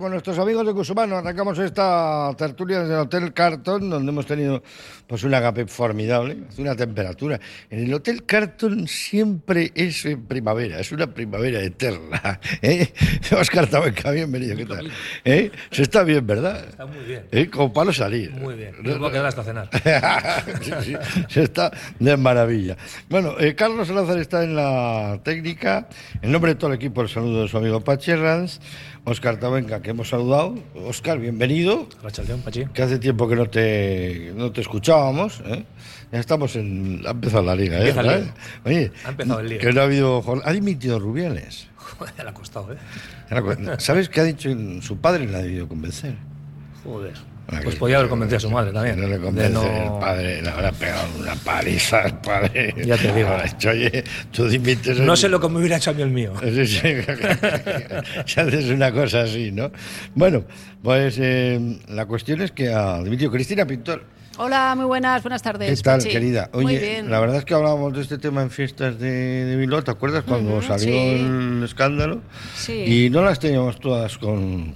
Con nuestros amigos de Cusumano arrancamos esta tertulia desde el Hotel Carton, donde hemos tenido pues un agape formidable, una temperatura. En el Hotel Carton siempre es en primavera, es una primavera eterna. ¿eh? Oscar Tabanca, bienvenido, ¿qué tal? ¿Eh? Se está bien, ¿verdad? Está muy bien. ¿Eh? No salir. Muy bien. No voy a quedar hasta cenar. Sí, sí, se está de maravilla. Bueno, eh, Carlos Salazar está en la técnica. En nombre de todo el equipo, el saludo de su amigo Pachi Herranz. Oscar Tabenca, que hemos saludado. Oscar, bienvenido. Rachaldeón, Pachi. Que hace tiempo que no te, no te escuchábamos. ¿eh? Ya estamos en. Ha empezado la liga, ¿eh? Oye, Ha empezado el lío. Que no ha habido. Ha dimitido Rubiales. Joder, le ha costado, ¿eh? ¿Sabes qué ha dicho su padre? Le ha debido convencer. Joder. Ah, Pues podía haber convencido a su madre también. No le convence no- el padre, le habrá pegado una paliza al padre. Ya te digo. Dicho, oye, tú dimites. No sé lo que me hubiera hecho a mí el mío. Sí, sí. Si haces una cosa así, ¿no? Bueno, pues eh, la cuestión es que ha dimitido Cristina Pintor. Hola, muy buenas, buenas tardes. ¿Qué tal, Pachi. querida? muy bien. la verdad es que hablábamos de este tema en fiestas de, de Bilbao, ¿te acuerdas cuando salió sí. el escándalo? Sí. Y no las teníamos todas con,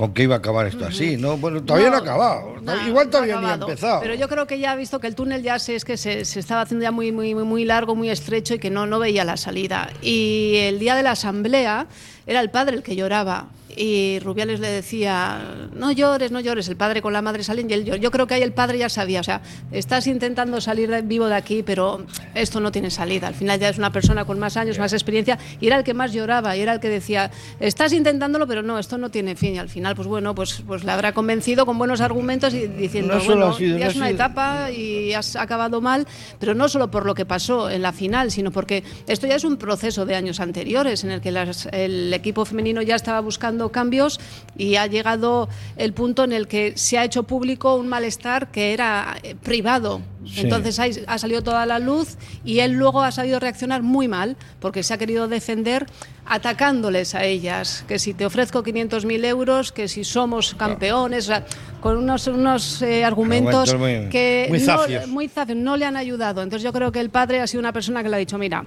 con que iba a acabar esto así, ¿no? Bueno, todavía no, ha acabado. no, Igual no todavía ha ni ha empezado. Pero yo creo que ya ha visto que el túnel ya se, es que se, se estaba haciendo ya muy, muy, muy, muy largo, muy estrecho y que no, no veía la salida. Y el día de la asamblea era el padre el que lloraba. Y Rubiales le decía, no llores, no llores. El padre con la madre salen y él llora. Yo creo que ahí el padre ya sabía, o sea, estás intentando salir de- vivo de aquí, pero esto no tiene salida. Al final ya es una persona con más años, más experiencia, y era el que más lloraba, y era el que decía, estás intentándolo, pero no, esto no tiene fin. Y al final, pues bueno, pues, pues le habrá convencido con buenos argumentos y diciendo, No bueno, sido- ya no es una sido- etapa y has acabado mal, pero no solo por lo que pasó en la final, sino porque esto ya es un proceso de años anteriores en el que las- el equipo femenino ya estaba buscando cambios y ha llegado el punto en el que se ha hecho público un malestar que era eh, privado. Sí. Entonces ha salido toda la luz y él luego ha sabido reaccionar muy mal porque se ha querido defender atacándoles a ellas, que si te ofrezco 500.000 euros, que si somos campeones, o sea, con unos, unos eh, argumentos muy- que muy no- muy zafios, no le han ayudado. Entonces yo creo que el padre ha sido una persona que le ha dicho, mira,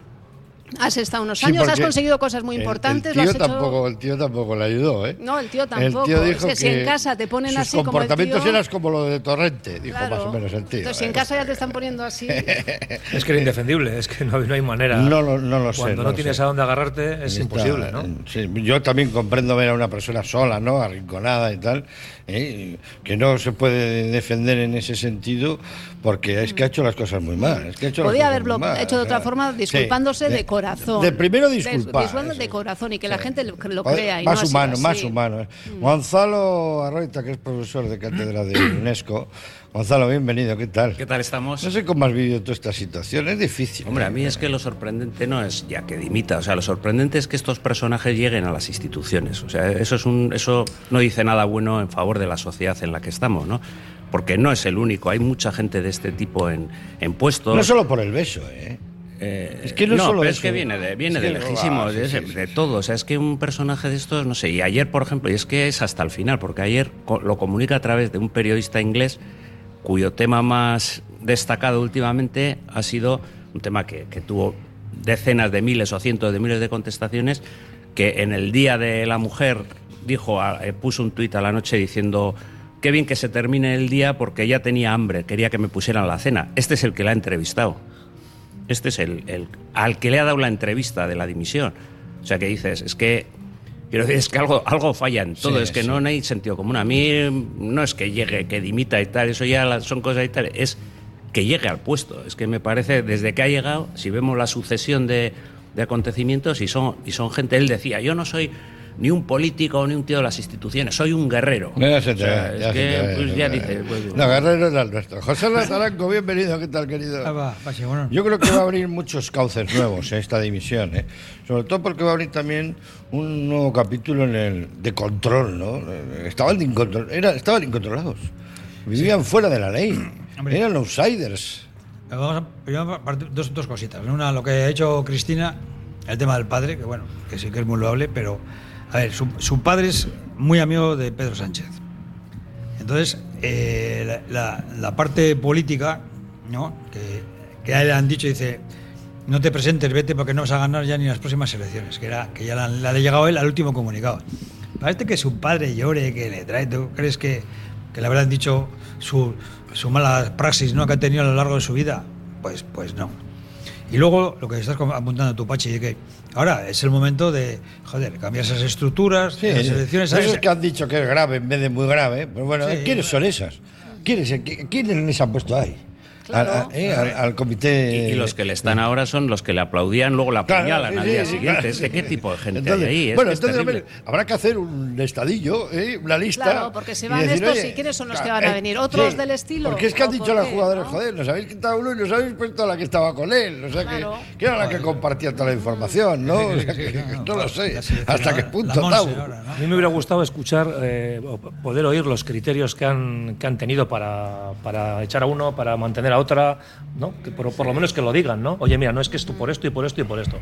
has estado unos Sí, años, has conseguido cosas muy el- importantes, El, lo has tío hecho- tampoco, el tío tampoco le ayudó, ¿eh? No, el tío tampoco. tío Es dijo que si en casa te ponen sus así como el comportamientos tío- eran como lo de Torrente, dijo Claro. más o menos el tío. Entonces, si en ¿eh? casa ya te están poniendo así, Es que era indefendible, es que no, no hay manera. No lo- no lo sé, Cuando no tienes sé. a dónde agarrarte, es Está- imposible, ¿no? Sí, yo también comprendo ver a una persona sola, ¿no? Arrinconada y tal, ¿eh? que no se puede defender en ese sentido porque es que ha hecho las cosas muy mal. Es que ha hecho Podía haberlo mal, hecho de otra forma, sí, disculpándose de, corazón. De primero disculpar. disculpando eso de corazón y que la gente lo, lo crea. Y más no humano, más. Mm. humano. ¿eh? Gonzalo Arroita, que es profesor de cátedra de UNESCO. Gonzalo, bienvenido, ¿qué tal? ¿Qué tal estamos? No sé cómo has vivido toda esta situación, es difícil. Hombre, a mí es que lo sorprendente no es ya que dimita, o sea, lo sorprendente es que estos personajes lleguen a las instituciones. O sea, eso es un eso no dice nada bueno en favor de la sociedad en la que estamos, ¿no? Porque no es el único, hay mucha gente de este tipo en, en puestos. No solo por el beso, ¿eh? Eh, Es que no solo pero eso. es que viene de, viene de lejísimo, ah, sí, de, sí, de todo. O sea, es que un personaje de estos, no sé, y ayer, por ejemplo, y es que es hasta el final, porque ayer lo comunica a través de un periodista inglés cuyo tema más destacado últimamente ha sido un tema que, que tuvo decenas de miles o cientos de miles de contestaciones, que en el Día de la Mujer dijo, eh, puso un tuit a la noche diciendo qué bien que se termine el día porque ya tenía hambre, quería que me pusieran la cena. Este es el que la ha entrevistado. Este es el, el- al que le ha dado la entrevista de la dimisión. O sea, que dices, es que quiero decir, es que algo, algo falla en todo, Sí, es que sí. no, no hay sentido común. A mí no es que llegue, que dimita y tal, eso ya son cosas y tal, es que llegue al puesto. Es que me parece, desde que ha llegado, si vemos la sucesión de, de acontecimientos y son, y son gente, él decía, yo no soy ni un político ni un tío de las instituciones, soy un guerrero. Ya se te O sea, ve, es ya se que, te ve, pues, ya dices, pues, No, Guerrero era el nuestro. José Lazaranco, bienvenido, ¿qué tal, querido? Ah, va, Pachi, bueno. Yo creo que va a abrir muchos cauces nuevos en esta dimisión, ¿eh? sobre todo porque va a abrir también un nuevo capítulo en el de control, ¿no? Estaban, de incontrol- era- estaban incontrolados, vivían fuera de la ley, Hombre. eran outsiders. Vamos a, dos, dos cositas. Una, lo que ha hecho Cristina, el tema del padre, que bueno, que sí que es muy loable, pero a ver, su, su padre es muy amigo de Pedro Sánchez. Entonces, eh, la, parte política, ¿no? Que, a él le han dicho, dice, no te presentes, vete porque no vas a ganar ya ni las próximas elecciones, que era que ya la, la ha llegado él al último comunicado. Parece que su padre llore, que le trae. ¿Tú crees que, que le habrán dicho su, su mala praxis ¿no? que ha tenido a lo largo de su vida? Pues, pues no. Y luego lo que estás apuntando tú, Pachi, es que ahora es el momento de, joder, cambiar esas estructuras, Sí, las elecciones. esos ¿sabes? que han dicho que es grave en vez de muy grave. Pero bueno, Sí. ¿quiénes son esas? ¿Quiénes, qui- ¿Quiénes les han puesto ahí? Claro. Al, a- eh, al- al Y, comité. y los que le están ahora son los que le aplaudían, luego la Claro, apuñalan sí, al sí, día sí, siguiente. claro. Es que, ¿Qué tipo de gente Entonces, hay ahí? Es bueno, que entonces ver, habrá que hacer un estadillo, ¿eh? una lista. Claro, porque se y van decir, estos oye, y ¿quiénes son los que claro, van a eh, venir? ¿Otros del estilo? Porque es que han ¿O dicho jugadores, no? joder, nos habéis quitado uno y nos habéis puesto a la que estaba con él. O sea, Claro. que, que era la que compartía toda la información, ¿no? O sea, que, no lo sé. ¿Hasta qué punto. A mí me hubiera gustado escuchar, eh, poder oír los criterios que han, que han tenido para, para echar a uno, para mantener otra, ¿no? Que por, por lo menos que lo digan, ¿no? Oye, mira, no es que esto por esto y por esto y por esto.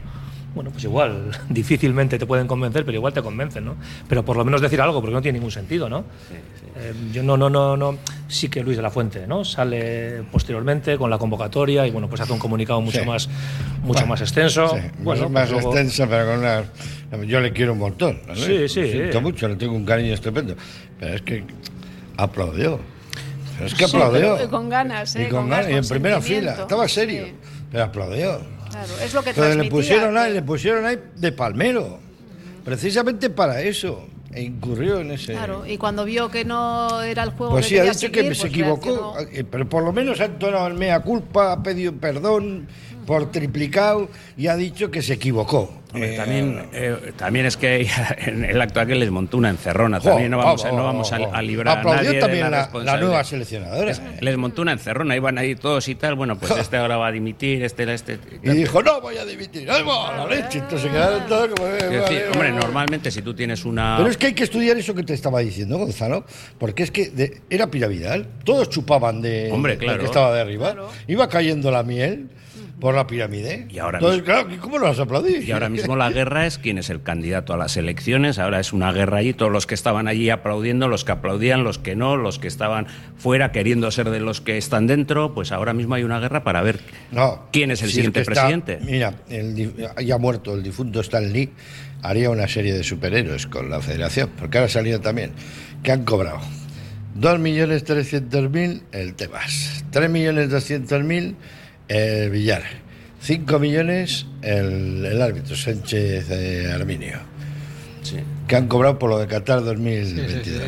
Bueno, pues igual, difícilmente te pueden convencer, pero igual te convencen, ¿no? Pero por lo menos decir algo, porque no tiene ningún sentido, ¿no? Eh, yo no, no, no, no. Sí que Luis de la Fuente, ¿no? Sale posteriormente con la convocatoria y bueno, pues hace un comunicado mucho Sí. más, mucho más extenso. Sí, bueno, más, pues luego- extensa, pero con una. Yo le quiero un montón. ¿no? Sí, sí, Lo siento eh. mucho, le tengo un cariño estupendo. Pero es que aplaudió. Es que aplaudió. con ganas, ¿eh? Y con Con ganas, y en con primera fila. Estaba serio. Sí. Pero aplaudió. Claro, es lo que Entonces le pusieron ahí, le pusieron ahí de palmero. Precisamente para eso. E incurrió en ese. Claro, y cuando vio que no era el juego Pues que sí, ha dicho seguir, que se pues equivocó, eh, pero por lo menos ha entonado el mea culpa, ha pedido perdón por triplicado y ha dicho que se equivocó. Hombre, Eh, también, eh, también es que en el acto aquel les montó una encerrona. Jo, También no vamos, a, oh, no vamos a, a librar a Aplaudió nadie de también la, la, la responsabilidad. nueva seleccionadora. ¿eh? Les montó una encerrona, iban ahí todos y tal. Bueno, pues este ahora va a dimitir, este, este. Y dijo, no voy a dimitir. ¡Ay, va, la leche! Entonces se quedaron todos como... eh, decir, hombre, vale. normalmente si tú tienes una. Pero es que hay que estudiar eso que te estaba diciendo, Gonzalo, porque es que de- era piramidal. Todos chupaban de, Hombre, claro. que estaba de arriba. Claro. Iba cayendo la miel por la pirámide. Y ahora Entonces, mismo- claro, ¿cómo lo vas a aplaudir? Y ahora mismo la guerra es quién es el candidato a las elecciones. Ahora es una guerra allí, todos los que estaban allí aplaudiendo, los que aplaudían, los que no, los que estaban fuera queriendo ser de los que están dentro. Pues ahora mismo hay una guerra para ver No. quién es el Si siguiente está- presidente. Mira, el, ya muerto el difunto Stan Lee, haría una serie de superhéroes con la federación, porque ahora ha salido también, que han cobrado 2.300.000 el Tebas, 3.200.000 el Villar, 5 millones el, el árbitro Sánchez eh, Arminio, Sí. que han cobrado por lo de Qatar 2022.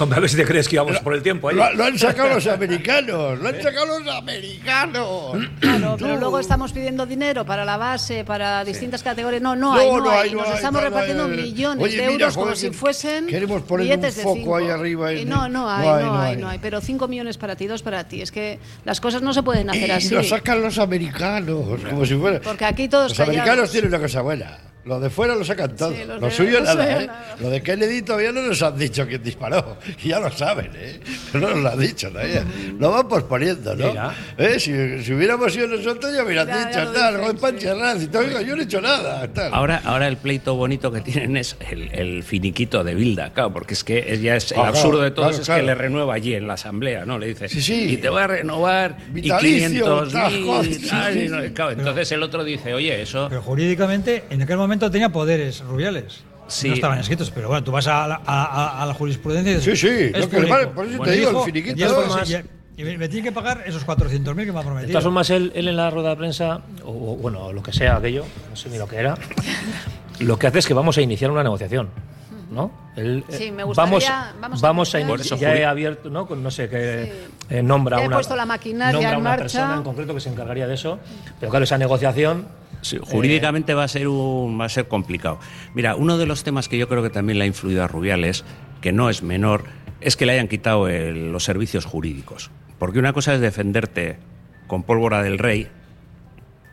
Hombre, a ver si te crees que íbamos por el tiempo ahí. Lo, lo han sacado los americanos, lo han sacado los americanos. Claro, pero luego estamos pidiendo dinero para la base, para distintas categorías. No, no No, hay, no, no hay. hay, no Nos hay, estamos no, no repartiendo hay. millones Oye, de mira, euros como joder, si que fuesen queremos poner billetes un de foco cinco. ahí arriba en- Y no, no hay, No hay, no no hay, hay. no hay. Pero cinco millones para ti, dos para ti. Es que las cosas no se pueden hacer Y así. lo sacan los americanos, como si fuera. Porque aquí todos Los americanos callados. tienen una cosa buena. Lo de fuera lo sacan todo. Sí, los lo de- suyo no nada, ¿eh? nada. Lo de Kennedy todavía no nos han dicho quién disparó. Y ya lo saben, ¿eh? No nos lo han dicho todavía. Lo van posponiendo, ¿no? Mira. ¿Eh? Si, si hubiéramos sido nosotros ya hubieran Ya, dicho, lo tal, dicen, Herranz y todo. Yo no he hecho nada, tal. Ahora, ahora el pleito bonito que tienen es el, el finiquito de Bilda, claro, porque es que ya es el Ah, absurdo claro, de todos claro, es claro. que le renueva allí en la asamblea, ¿no? Le dice, Sí, sí. y te voy a renovar y Vitalicio, 500 tajo, mil, sí, y no- entonces el otro dice, oye, eso... Pero jurídicamente, en aquel momento tenía poderes Rubiales. Sí. No estaban escritos, pero bueno, tú vas a la, a- a- a la jurisprudencia y dices, Sí, sí, es lo que vale, por eso te digo, el dijo, finiquito. y es por- Más- y- y me, me tiene que pagar esos 400.000 que me ha De prometido. todas formas, él, él en la rueda de prensa, o, o, bueno, lo que sea aquello, no sé ni lo que era, lo que hace es que vamos a iniciar una negociación. ¿No? Él, Sí, eh, me gustaría- vamos, vamos a vamos a. Por eso, ya he abierto, ¿no? Con no sé qué Sí. eh, nombra Ya he una. puesto la maquinaria nombra en una marcha. persona en concreto que se encargaría de eso. Pero claro, esa negociación. Sí, jurídicamente va a ser un, va a ser complicado. Mira, uno de los temas que yo creo que también le ha influido a Rubiales, que no es menor, es que le hayan quitado el- los servicios jurídicos. Porque una cosa es defenderte con pólvora del rey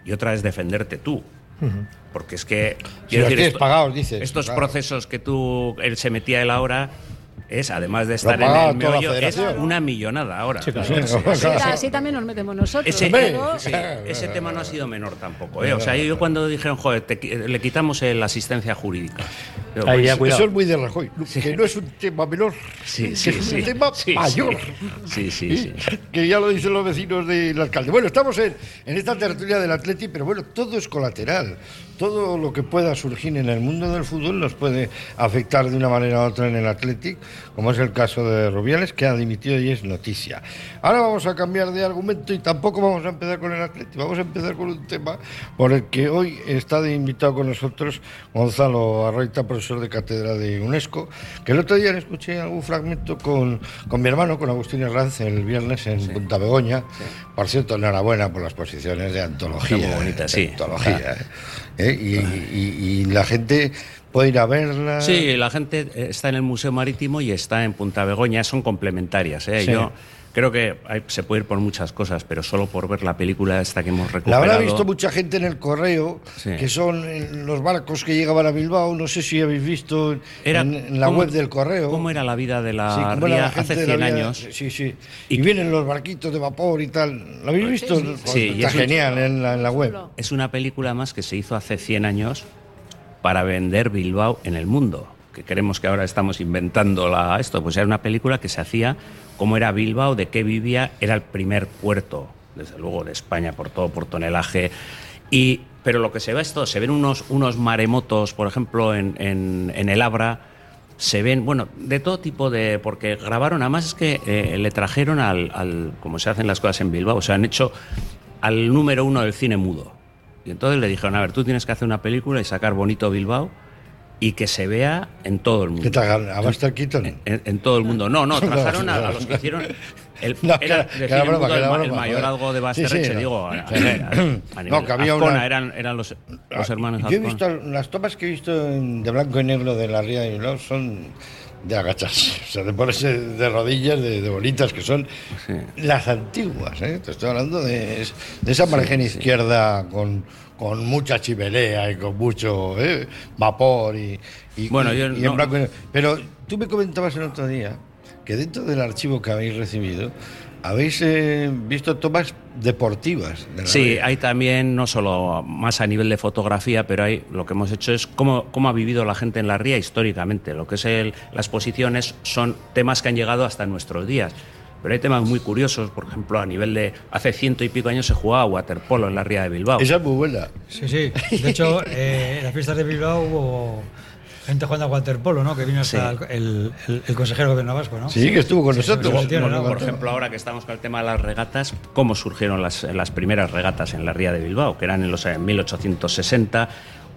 y otra es defenderte tú. Porque es que Si pagados, dices, estos claro. procesos que tú él se metía él ahora es, además de estar en el meollo, es una millonada ahora. Sí, claro. Claro, Sí, sí, o sí. sea, Así, también nos metemos nosotros. Ese, pero- sí, ese tema no ha sido menor tampoco. ¿eh? O sea, yo cuando dijeron, joder, te le quitamos la asistencia jurídica. Ahí pues, ya. Eso es muy de Rajoy, que no es un tema menor, Sí, que sí, es sí. un tema Sí, sí. mayor. Sí, sí, sí. Que ya lo dicen los vecinos del alcalde. Bueno, estamos en, en esta tertulia del Atleti, pero bueno, todo es colateral. Todo lo que pueda surgir en el mundo del fútbol nos puede afectar de una manera u otra en el Athletic, como es el caso de Rubiales, que ha dimitido y es noticia. Ahora vamos a cambiar de argumento y tampoco vamos a empezar con el Athletic, vamos a empezar con un tema por el que hoy está de invitado con nosotros Gonzalo Arroita, profesor de cátedra de UNESCO, que el otro día le escuché algún fragmento con, con mi hermano, con Agustín Herranz, el viernes en Punta Begoña. Por cierto, enhorabuena por las posiciones de antología. Muy bonita, sí. Antología, ¿eh? ¿Eh? Y, y- y la gente puede ir a verla. Sí, la gente eh, está en el Museo Marítimo y está en Punta Begoña, son complementarias. ¿eh? Sí. Yo creo que hay- se puede ir por muchas cosas, pero solo por ver la película esta que hemos La recuperado. habrá visto mucha gente en el correo, Sí. que son eh, los barcos que llegaban a Bilbao. No sé si habéis visto en, Era- en- en la ¿cómo- web del correo. ¿Cómo era la vida de la Sí, ría la gente hace de la 100 vida- años? Sí, sí. Y, Y- vienen los barquitos de vapor y tal. ¿Lo habéis visto? sí, Pues sí. Sí, y Está es un- genial en la, en la web. Es una película más que se hizo hace 100 años para vender Bilbao en el mundo. Que creemos que ahora estamos inventando la, esto. Pues era una película que se hacía cómo era Bilbao, de qué vivía. Era el primer puerto, desde luego, de España, por todo, por tonelaje. Y, pero lo que se ve es todo. Se ven unos, unos maremotos, por ejemplo, en, en, en el Abra. Se ven, bueno, de todo tipo de. Porque grabaron, además es que eh, le trajeron al, al. como se hacen las cosas en Bilbao. O sea, han hecho al número uno del cine mudo. Y entonces le dijeron, a ver, tú tienes que hacer una película y sacar bonito Bilbao y que se vea en todo el mundo. ¿Qué tal? ¿A Buster Keaton? En, en todo el mundo. No, no, trajeron a, a los que hicieron. El, No, era que era- de que era cine broma, mudo que el, el joder. de Sí, sí, no. digo. A, a- No, que había una- eran, eran los, los hermanos Yo he visto las tomas que he visto de blanco y negro de la ría de Bilbao son de agacharse, o sea, de ponerse de rodillas, de, de bonitas que son las antiguas. ¿eh? Te estoy hablando de, de esa margen izquierda con, con mucha chimenea y con mucho ¿eh? vapor y, y- Bueno, y- yo y en blanco y. Pero tú me comentabas el otro día que dentro del archivo que habéis recibido habéis eh, visto tomas deportivas. de la Sí, hay también, no solo más a nivel de fotografía, pero hay, lo que hemos hecho es cómo, cómo ha vivido la gente en la ría históricamente. Lo que es el- las posiciones son temas que han llegado hasta nuestros días. Pero hay temas muy curiosos, por ejemplo, a nivel de hace ciento y pico años se jugaba waterpolo en la ría de Bilbao. Esa es muy buena. Sí, sí. De hecho, eh, en las fiestas de Bilbao hubo gente jugando a waterpolo, ¿no? Que vino hasta Sí. el, el- el consejero de gobierno vasco, ¿no? Sí, que estuvo con nosotros. sí, no, Por ejemplo, ahora que estamos con el tema de las regatas, ¿cómo surgieron las, las primeras regatas en la ría de Bilbao? Que eran en los en 1860.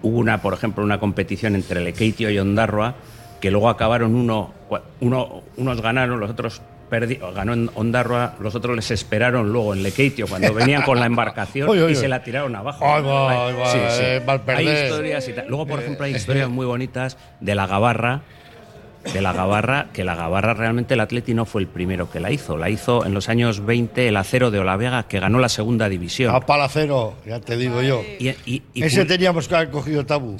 Hubo una, por ejemplo, una competición entre Lekeitio y Ondarroa, que luego acabaron uno, uno unos ganaron, los otros perdi- ganó en Ondarroa, los otros les esperaron luego en Lekeitio cuando venían con la embarcación y se la tiraron abajo. Ay, va, ay, va, eh, mal Hay historias y. Luego, por ejemplo, hay historias muy bonitas de la Gabarra, de la Gabarra, que la Gabarra realmente el Atleti no fue el primero que la hizo. La hizo en los años 20 el Acero de Olavega, que ganó la segunda división. A palacero, ya te digo yo. Y, y- y Ese teníamos que haber cogido Tabu.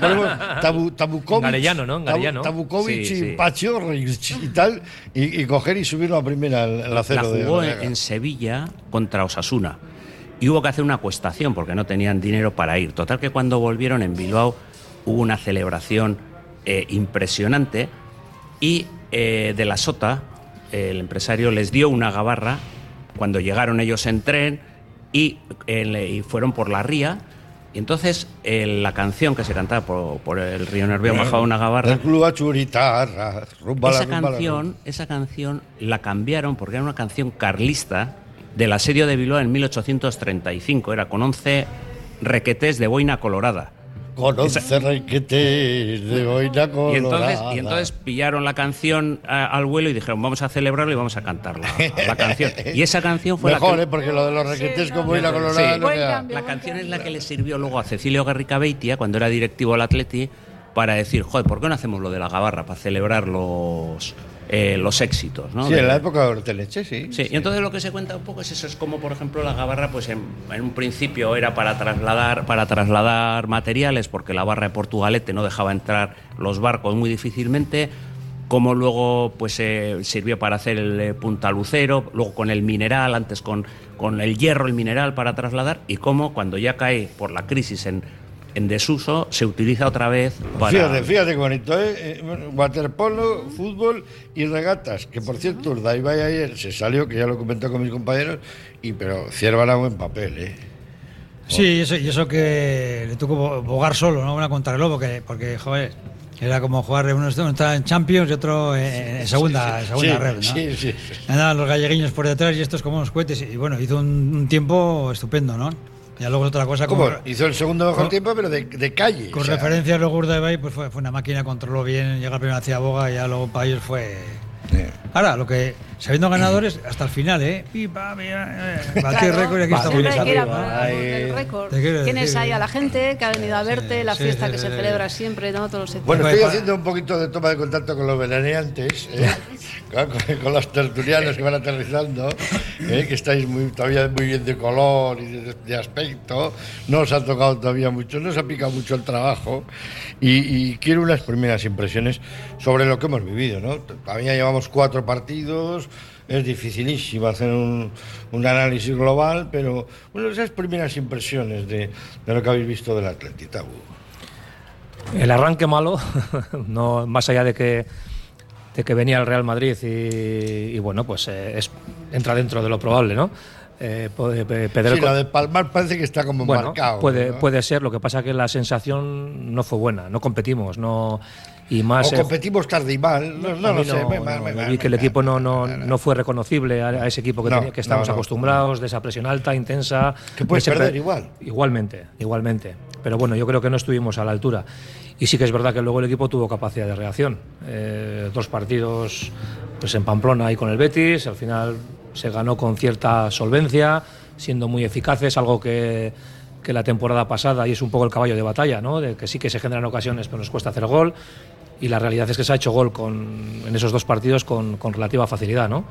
Ponemos tabu, tabukovic, Garellano, ¿no? Garellano. Tabukovic Sí, y sí. Pacho y tal, y, y coger y subirlo a primera el, el la acero de jugó en, Olavega. en Sevilla contra Osasuna. Y hubo que hacer una acuestación porque no tenían dinero para ir. Total que cuando volvieron en Bilbao hubo una celebración eh, impresionante y eh, de la Sota, el empresario les dio una gabarra cuando llegaron ellos en tren y, eh, y fueron por la ría. Y entonces eh, la canción que se cantaba por, por el río Nervión bajaba una gabarra. Churitarra, Esa canción, esa canción la cambiaron porque era una canción carlista del asedio de Bilbao en 1835. Era con 11 requetés de boina colorada. Con once requetes de boina Y entonces, colorada. y entonces pillaron la canción a- al vuelo y dijeron, vamos a celebrarlo y vamos a cantar la, canción. Y esa canción fue Mejor, la ¿eh? que... Porque lo de los requetes Sí, con boina no, colorada sí. no Buen queda- cambio. La canción es la que le sirvió luego a Cecilio Garricabeitia, cuando era directivo del Atleti, para decir, joder, ¿por qué no hacemos lo de la gabarra para celebrar los, eh, los éxitos? ¿no? Sí, De- en la época de Orteleche, sí. Sí, y entonces lo que se cuenta un poco es eso, es como por ejemplo la gabarra, pues en, en un principio era para trasladar, para trasladar materiales, porque la barra de Portugalete no dejaba entrar los barcos muy difícilmente. cómo luego pues eh, sirvió para hacer el eh, punta lucero, luego con el mineral, antes con, con el hierro, el mineral para trasladar, y cómo cuando ya cae por la crisis en, en desuso, se utiliza otra vez para... Fíjate, fíjate qué bonito, ¿eh? Eh, Waterpolo, fútbol y regatas, que por cierto, Urdaibai ayer se salió, que ya lo comentó con mis compañeros, y pero Cierva era buen papel, ¿eh? Sí, y eso, y eso que le tocó bo- bogar solo, ¿no? Una contrarreloj, porque, porque, joder, era como jugar, uno estaba en Champions y otro en, en segunda, en segunda sí, red, ¿no? sí, sí. Andaban los galleguiños por detrás y estos como unos cohetes. Y bueno, hizo un, un tiempo estupendo, ¿no? Ya luego es otra cosa ¿Cómo? como... Hizo el segundo mejor con- tiempo, pero de, de calle. Con o sea, referencia a los Urdaibai, pues fue, fue una máquina, controló bien, llega primero hacia Boga y ya luego para ellos fue... eh. Ahora, lo que, sabiendo ganadores, hasta el final, ¿eh? Pi, pa, pi, eh, Batir Claro, récord y aquí estamos. récord. Tienes ahí a la eh, gente que ha venido a verte, la sí, fiesta sí, que sí, se sí. celebra siempre, ¿no? Todos los Bueno, Pues, estoy haciendo un poquito de toma de contacto con los veraneantes, ¿eh? con, con- con los tertulianos que van aterrizando, ¿eh? que estáis muy, todavía muy bien de color y de, de aspecto. No os ha tocado todavía mucho, no os ha picado mucho el trabajo. Y, y quiero unas primeras impresiones sobre lo que hemos vivido. ¿no? Todavía llevamos cuatro partidos. Es dificilísimo hacer un, un análisis global, pero bueno, esas primeras impresiones de, de lo que habéis visto del Atletita. El arranque malo, no más allá de que, de que venía el Real Madrid y, y bueno, pues eh, es, entra dentro de lo probable, ¿no? Eh, Pedro Sí, lo de Palmar parece que está como bueno, marcado. puede, ¿no? puede ser, lo que pasa que la sensación no fue buena, no competimos, no y más O competimos tarde y mal. No, no sé. no- mal, vi que el equipo no, no, no fue reconocible a, ese equipo que, tenía- que no. acostumbrados, de esa presión alta, intensa. Que puedes perder pre- igual. Igualmente, igualmente. Pero bueno, yo creo que no estuvimos a la altura. Y sí que es verdad que luego el equipo tuvo capacidad de reacción. Eh, dos partidos pues en Pamplona y con el Betis, al final se ganó con cierta solvencia, siendo muy eficaces, algo que, que la temporada pasada, y es un poco el caballo de batalla, ¿no? de que sí que se generan ocasiones, pero nos cuesta hacer gol. Y la realidad es que se ha hecho gol con, en esos dos partidos con, con relativa facilidad. ¿no?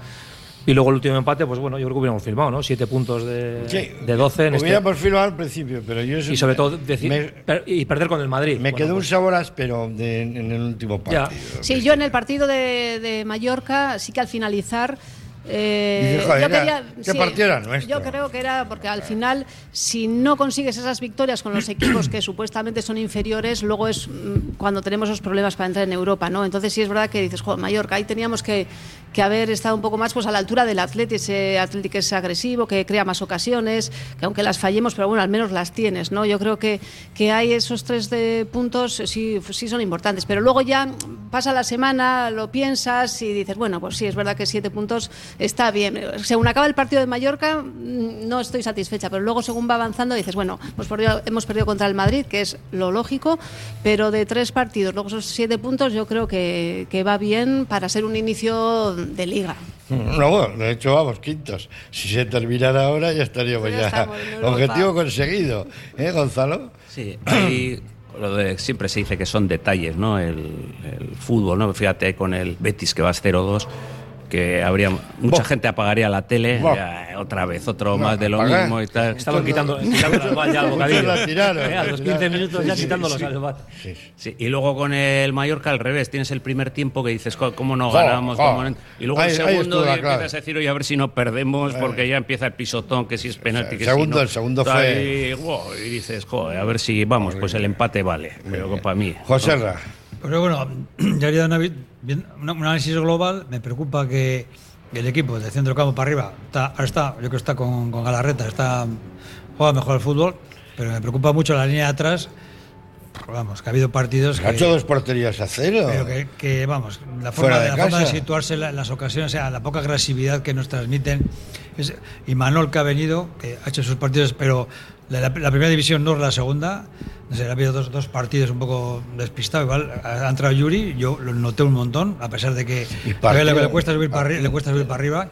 Y luego el último empate, pues bueno, yo creo que hubiéramos firmado, ¿no? Siete puntos de, Sí, de 12 en este, Hubiéramos firmado al principio, pero yo. y sobre todo decir- Me, per- y perder con el Madrid. me Bueno, quedó un pues, sabor áspero de- en el último Ya. partido. Sí, yo en el partido de, de Mallorca sí que al finalizar. Eh, joder, yo quería- ¿qué partido era nuestro? Yo creo que era porque al final, si no consigues esas victorias con los equipos que supuestamente son inferiores, luego es mm, cuando tenemos esos problemas para entrar en Europa, ¿no? Entonces sí es verdad que dices, joder, Mallorca, ahí teníamos que, que haber estado un poco más pues a la altura del Atleti, ese Atleti que es agresivo, que crea más ocasiones, que aunque las fallemos, pero bueno, al menos las tienes, ¿no? Yo creo que, que hay esos tres de puntos, sí, sí son importantes, pero luego ya pasa la semana, lo piensas y dices, bueno, pues sí, es verdad que siete puntos está bien. Según acaba el partido de Mallorca, mm, no estoy satisfecha, pero luego según va avanzando dices, bueno, pues hemos perdido contra el Madrid, que es lo lógico, pero de tres partidos, luego esos siete puntos, yo creo que, que va bien para ser un inicio de liga. No, bueno, de hecho, vamos, quintos. Si se terminara ahora, ya estaríamos Ya. Objetivo conseguido. ¿Eh, Gonzalo? Sí, hay- lo de, siempre se dice que son detalles, ¿no? El, el fútbol, ¿no? Fíjate con el Betis que va 0-2, que habría mucha gente apagaría la tele, ya, otra vez, otro No, más de lo apagar. mismo y tal. Estaban quitando, quitando las al bocadillo. tiraron, Eh, a los tiraron. 15 minutos ya quitándolos sí. Sí. Sí, y luego con el Mallorca al revés, tienes el primer tiempo que dices, "Jo, ¿cómo no ganamos? jo. ¿Cómo no?". Y luego Ahí- el segundo empiezas clave. a decir, oye, a ver si no perdemos, porque ya empieza el pisotón, que si es penalti, El que segundo- si no. el segundo fue- Y, wow, y dices, joder, a ver si vamos, pues el empate vale, pero para mí. José Ra. Pero bueno, ya había bien- un análisis global. Me preocupa que el equipo de centro campo para arriba está, ahora está, yo creo que está con, con Galarreta, está juega mejor el fútbol, pero me preocupa mucho la línea de atrás. Vamos, que ha habido partidos Ha que, hecho dos porterías a cero. pero que, que, vamos, la forma, de la forma de casa. situarse en la- en las ocasiones, o sea, la poca agresividad que nos transmiten. Es, y Manol que ha venido, que ha hecho sus partidos, pero la, la- la primera división no es la segunda. No sé, ha habido dos, dos partidos un poco despistados. Igual ha entrado Yuri, yo lo noté un montón, a pesar de que le, le cuesta subir para, arri- le cuesta subir para arriba.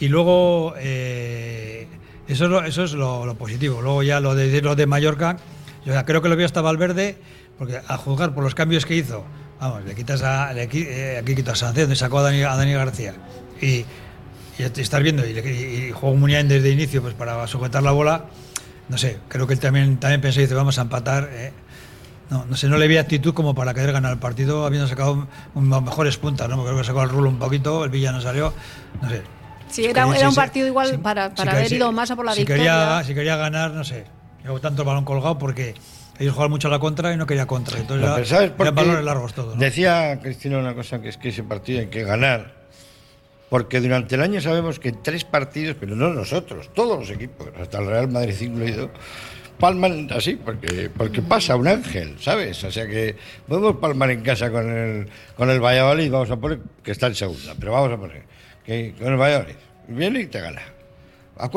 Y luego, eh, eso es, lo, eso es lo, lo positivo. Luego ya lo de, lo de Mallorca, yo creo que lo vio hasta Valverde, porque a juzgar por los cambios que hizo, vamos, le quitas a, le, eh, aquí quito a Sánchez, y sacó a Dani, a Dani García. Y, y estar viendo, y, le- y, y jugó Muniain desde el inicio pues para sujetar la bola, no sé, creo que él también, también pensó y dice, vamos a empatar. eh. no, no sé, no le vi actitud como para querer ganar el partido, habiendo sacado unas mejores puntas, ¿no? Creo que sacó el rulo un poquito, el Villa no salió, no sé. Sí, era, Sí, era un partido igual para, para haber ido más a por la si victoria. Quería, si quería ganar, no sé. Llevo tanto el balón colgado porque ellos jugaban mucho a la contra y no quería contra. Entonces era- pero ¿sabes por eran qué? balones largos todos. ¿no? Decía Cristina una cosa, que es que ese partido hay que ganar. Porque durante el año sabemos que tres partidos, pero no nosotros, todos los equipos, hasta el Real Madrid incluido, palman así, porque, porque pasa un ángel, ¿sabes? O sea que podemos palmar en casa con el, con el Valladolid, vamos a poner que está en segunda, pero vamos a poner que con el Valladolid viene y te gana.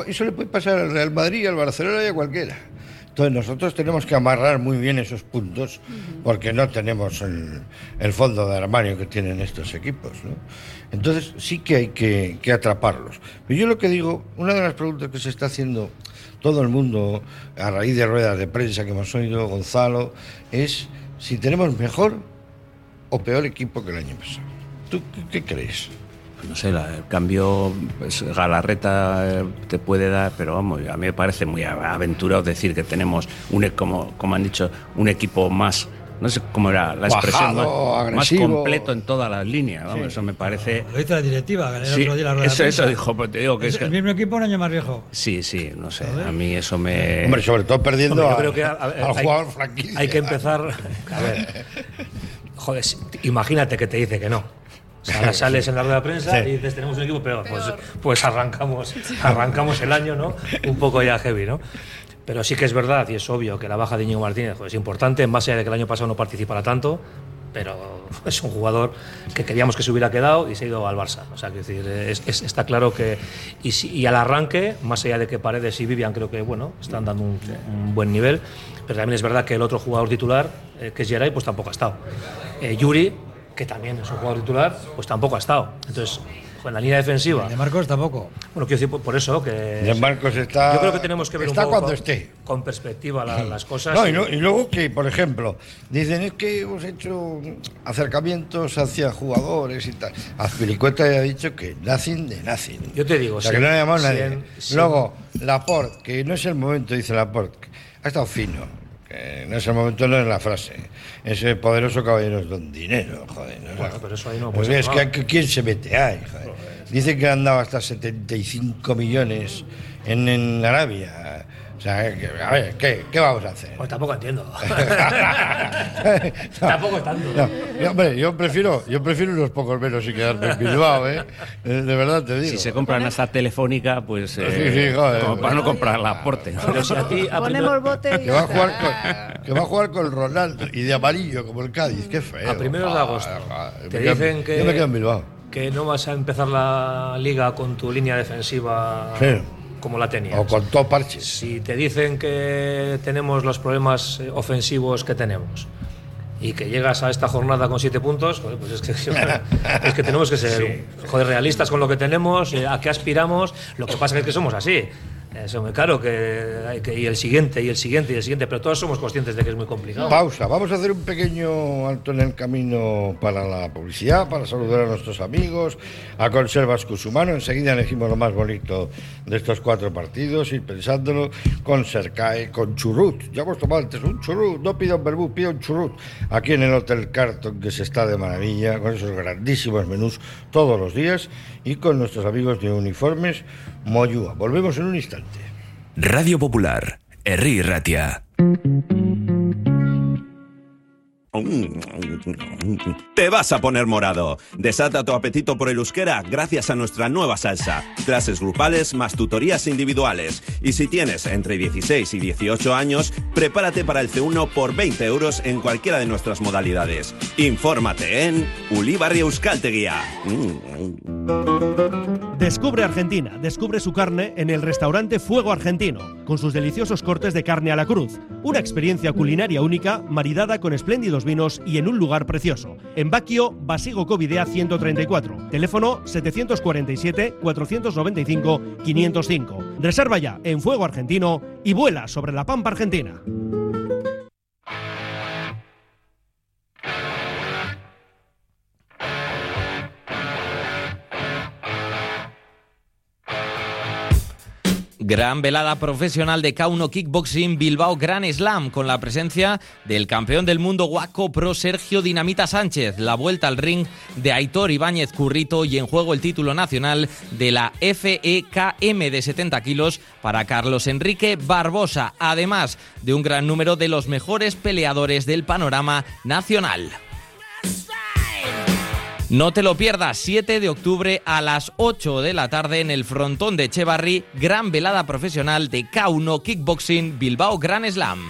Eso le puede pasar al Real Madrid, al Barcelona y a cualquiera. Entonces nosotros tenemos que amarrar muy bien esos puntos porque no tenemos el, el fondo de armario que tienen estos equipos. ¿no? Entonces sí que hay que, que atraparlos. Pero yo lo que digo, una de las preguntas que se está haciendo todo el mundo a raíz de ruedas de prensa que hemos oído, Gonzalo, es si tenemos mejor o peor equipo que el año pasado. ¿Tú qué, qué crees? No sé, la- el cambio, pues, Galarreta eh, te puede dar, pero vamos, a mí me parece muy aventurado decir que tenemos, un, e- como, como han dicho, un equipo más, no sé cómo era la expresión, más, completo en todas las líneas, vamos, eso me parece... Lo dice la directiva, el Sí, otro día la rueda de eso, eso prensa. dijo, pues te digo que Es es que- el mismo equipo un año más viejo. Sí, sí, no sé, a mí eso me... Hombre, sobre todo perdiendo Hombre, yo a- creo que a- a ver, al hay- jugador franquicia. Hay que empezar. A ver. Joder, imagínate que te dice que no. O sea, sales en la rueda de prensa Sí. y dices tenemos un equipo peor. Pues, pues arrancamos, arrancamos el año, ¿no? Un poco ya heavy, ¿no? Pero sí que es verdad y es obvio que la baja de Íñigo Martínez pues, es importante, más allá de que el año pasado no participara tanto, pero es un jugador que queríamos que se hubiera quedado y se ha ido al Barça. O sea, decir, es- es- está claro que. Y, si- y al arranque, más allá de que Paredes y Vivian creo que bueno, están dando un, un buen nivel, pero también es verdad que el otro jugador titular, eh, que es Geray, pues tampoco ha estado. Eh, Yuri, que también es un jugador titular, pues tampoco ha estado. Entonces, en la línea defensiva. De Marcos tampoco. Bueno, quiero decir, por- eso que. De Marcos está. Yo creo que tenemos que ver está un poco cuando con, esté. con perspectiva la- las cosas. No, y, lo- y luego que, por ejemplo, dicen es que hemos hecho acercamientos hacia jugadores y tal. Azpilicueta ya ha dicho que nothing de nothing. Yo te digo, o sea, que no ha llamado nadie. si Luego, Laporte, que no es el momento, dice Laporte, ha estado fino. Que no es el momento, no es la frase. Ese poderoso caballero es don dinero, joder. ¿no? Bueno, pero eso ahí no Pues puede es que ¿quién se mete ahí? joder? Dicen que han dado hasta 75 millones en, en Arabia. O sea, a ver, ¿qué, qué vamos a hacer? Pues tampoco entiendo. Tampoco tanto. No, yo, hombre, yo prefiero, yo prefiero unos pocos menos y quedarme en Bilbao, ¿eh? Eh, De verdad te digo. Si se compran hasta telefónica, pues Sí, eh, sí, joder. como para no comprar la aporte. Pero si a ti. Ponemos bote y Que va, a jugar con, que va a jugar con Ronaldo y de amarillo como el Cádiz, qué feo. A primeros de agosto. Joder, Te dicen que. Yo me quedo en Bilbao. Que no vas a empezar la liga con tu línea defensiva Sí. Como la tenías. O con todo parches. Si te dicen que tenemos los problemas eh, ofensivos que tenemos y que llegas a esta jornada con siete puntos, joder, pues es que, es que tenemos que ser joder, realistas con lo que tenemos, eh, a qué aspiramos. Lo que pasa es que somos así. Eso muy claro, que, que y el siguiente, y el siguiente, y el siguiente, pero todos somos conscientes de que es muy complicado. Pausa. Vamos a hacer un pequeño alto en el camino para la publicidad, para saludar a nuestros amigos, a Conservas Cusumano. Enseguida elegimos lo más bonito de estos cuatro partidos, ir pensándolo con Sercae, con churrut. Ya hemos tomado antes un churrut, no pido un verbú, pido un churrut. Aquí en el Hotel Carton, que se está de maravilla, con esos grandísimos menús todos los días y con nuestros amigos de Uniformes Moyúa. Volvemos en un instante. Radio Popular, Herri Ratia. Te vas a poner morado. Desata tu apetito por el euskera gracias a nuestra nueva salsa. Clases grupales más tutorías individuales. Y si tienes entre 16 y 18 años, prepárate para el C1 por 20 euros en cualquiera de nuestras modalidades. Infórmate en Ulibarri Euskalteguía. Descubre Argentina, descubre su carne en el restaurante Fuego Argentino, con sus deliciosos cortes de carne a la cruz. Una experiencia culinaria única, maridada con espléndidos y en un lugar precioso. En Baquio, Basigo Covidea 134, teléfono 747-495-505. Reserva ya en Fuego Argentino y vuela sobre la Pampa Argentina. Gran velada profesional de K1 Kickboxing Bilbao Gran Slam con la presencia del campeón del mundo Waco Pro Sergio Dinamita Sánchez, la vuelta al ring de Aitor Ibáñez Currito y en juego el título nacional de la FEKM de 70 kilos para Carlos Enrique Barbosa, además de un gran número de los mejores peleadores del panorama nacional. No te lo pierdas, 7 de octubre a las 8 de la tarde en el frontón de Echevarri, gran velada profesional de K1 Kickboxing Bilbao Gran Slam.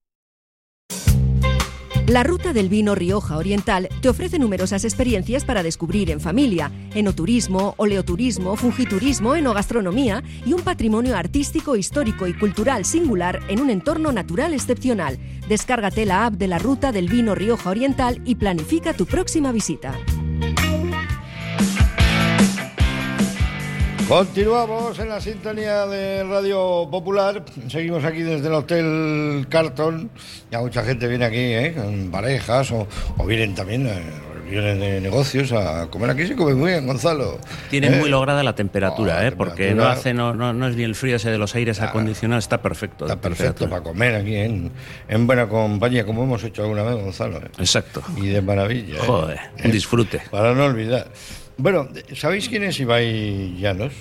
La ruta del vino Rioja Oriental te ofrece numerosas experiencias para descubrir en familia, enoturismo, oleoturismo, fungiturismo, enogastronomía y un patrimonio artístico, histórico y cultural singular en un entorno natural excepcional. Descárgate la app de la ruta del vino Rioja Oriental y planifica tu próxima visita. Continuamos en la sintonía de Radio Popular. Seguimos aquí desde el Hotel Carton. Ya mucha gente viene aquí, ¿eh? con parejas o, o vienen también eh, reuniones de negocios a comer aquí. Se come muy bien, Gonzalo. Tiene ¿Eh? muy lograda la temperatura, Ah, ¿eh? porque no hace no, no, no es ni el frío ese de los aires acondicionados, está perfecto. Está perfecto para comer aquí en, en buena compañía, como hemos hecho alguna vez, Gonzalo. ¿eh? Exacto. Y de maravilla. ¿eh? Joder, un disfrute. Para no olvidar. Bueno, ¿sabéis quién es Ibai Llanos?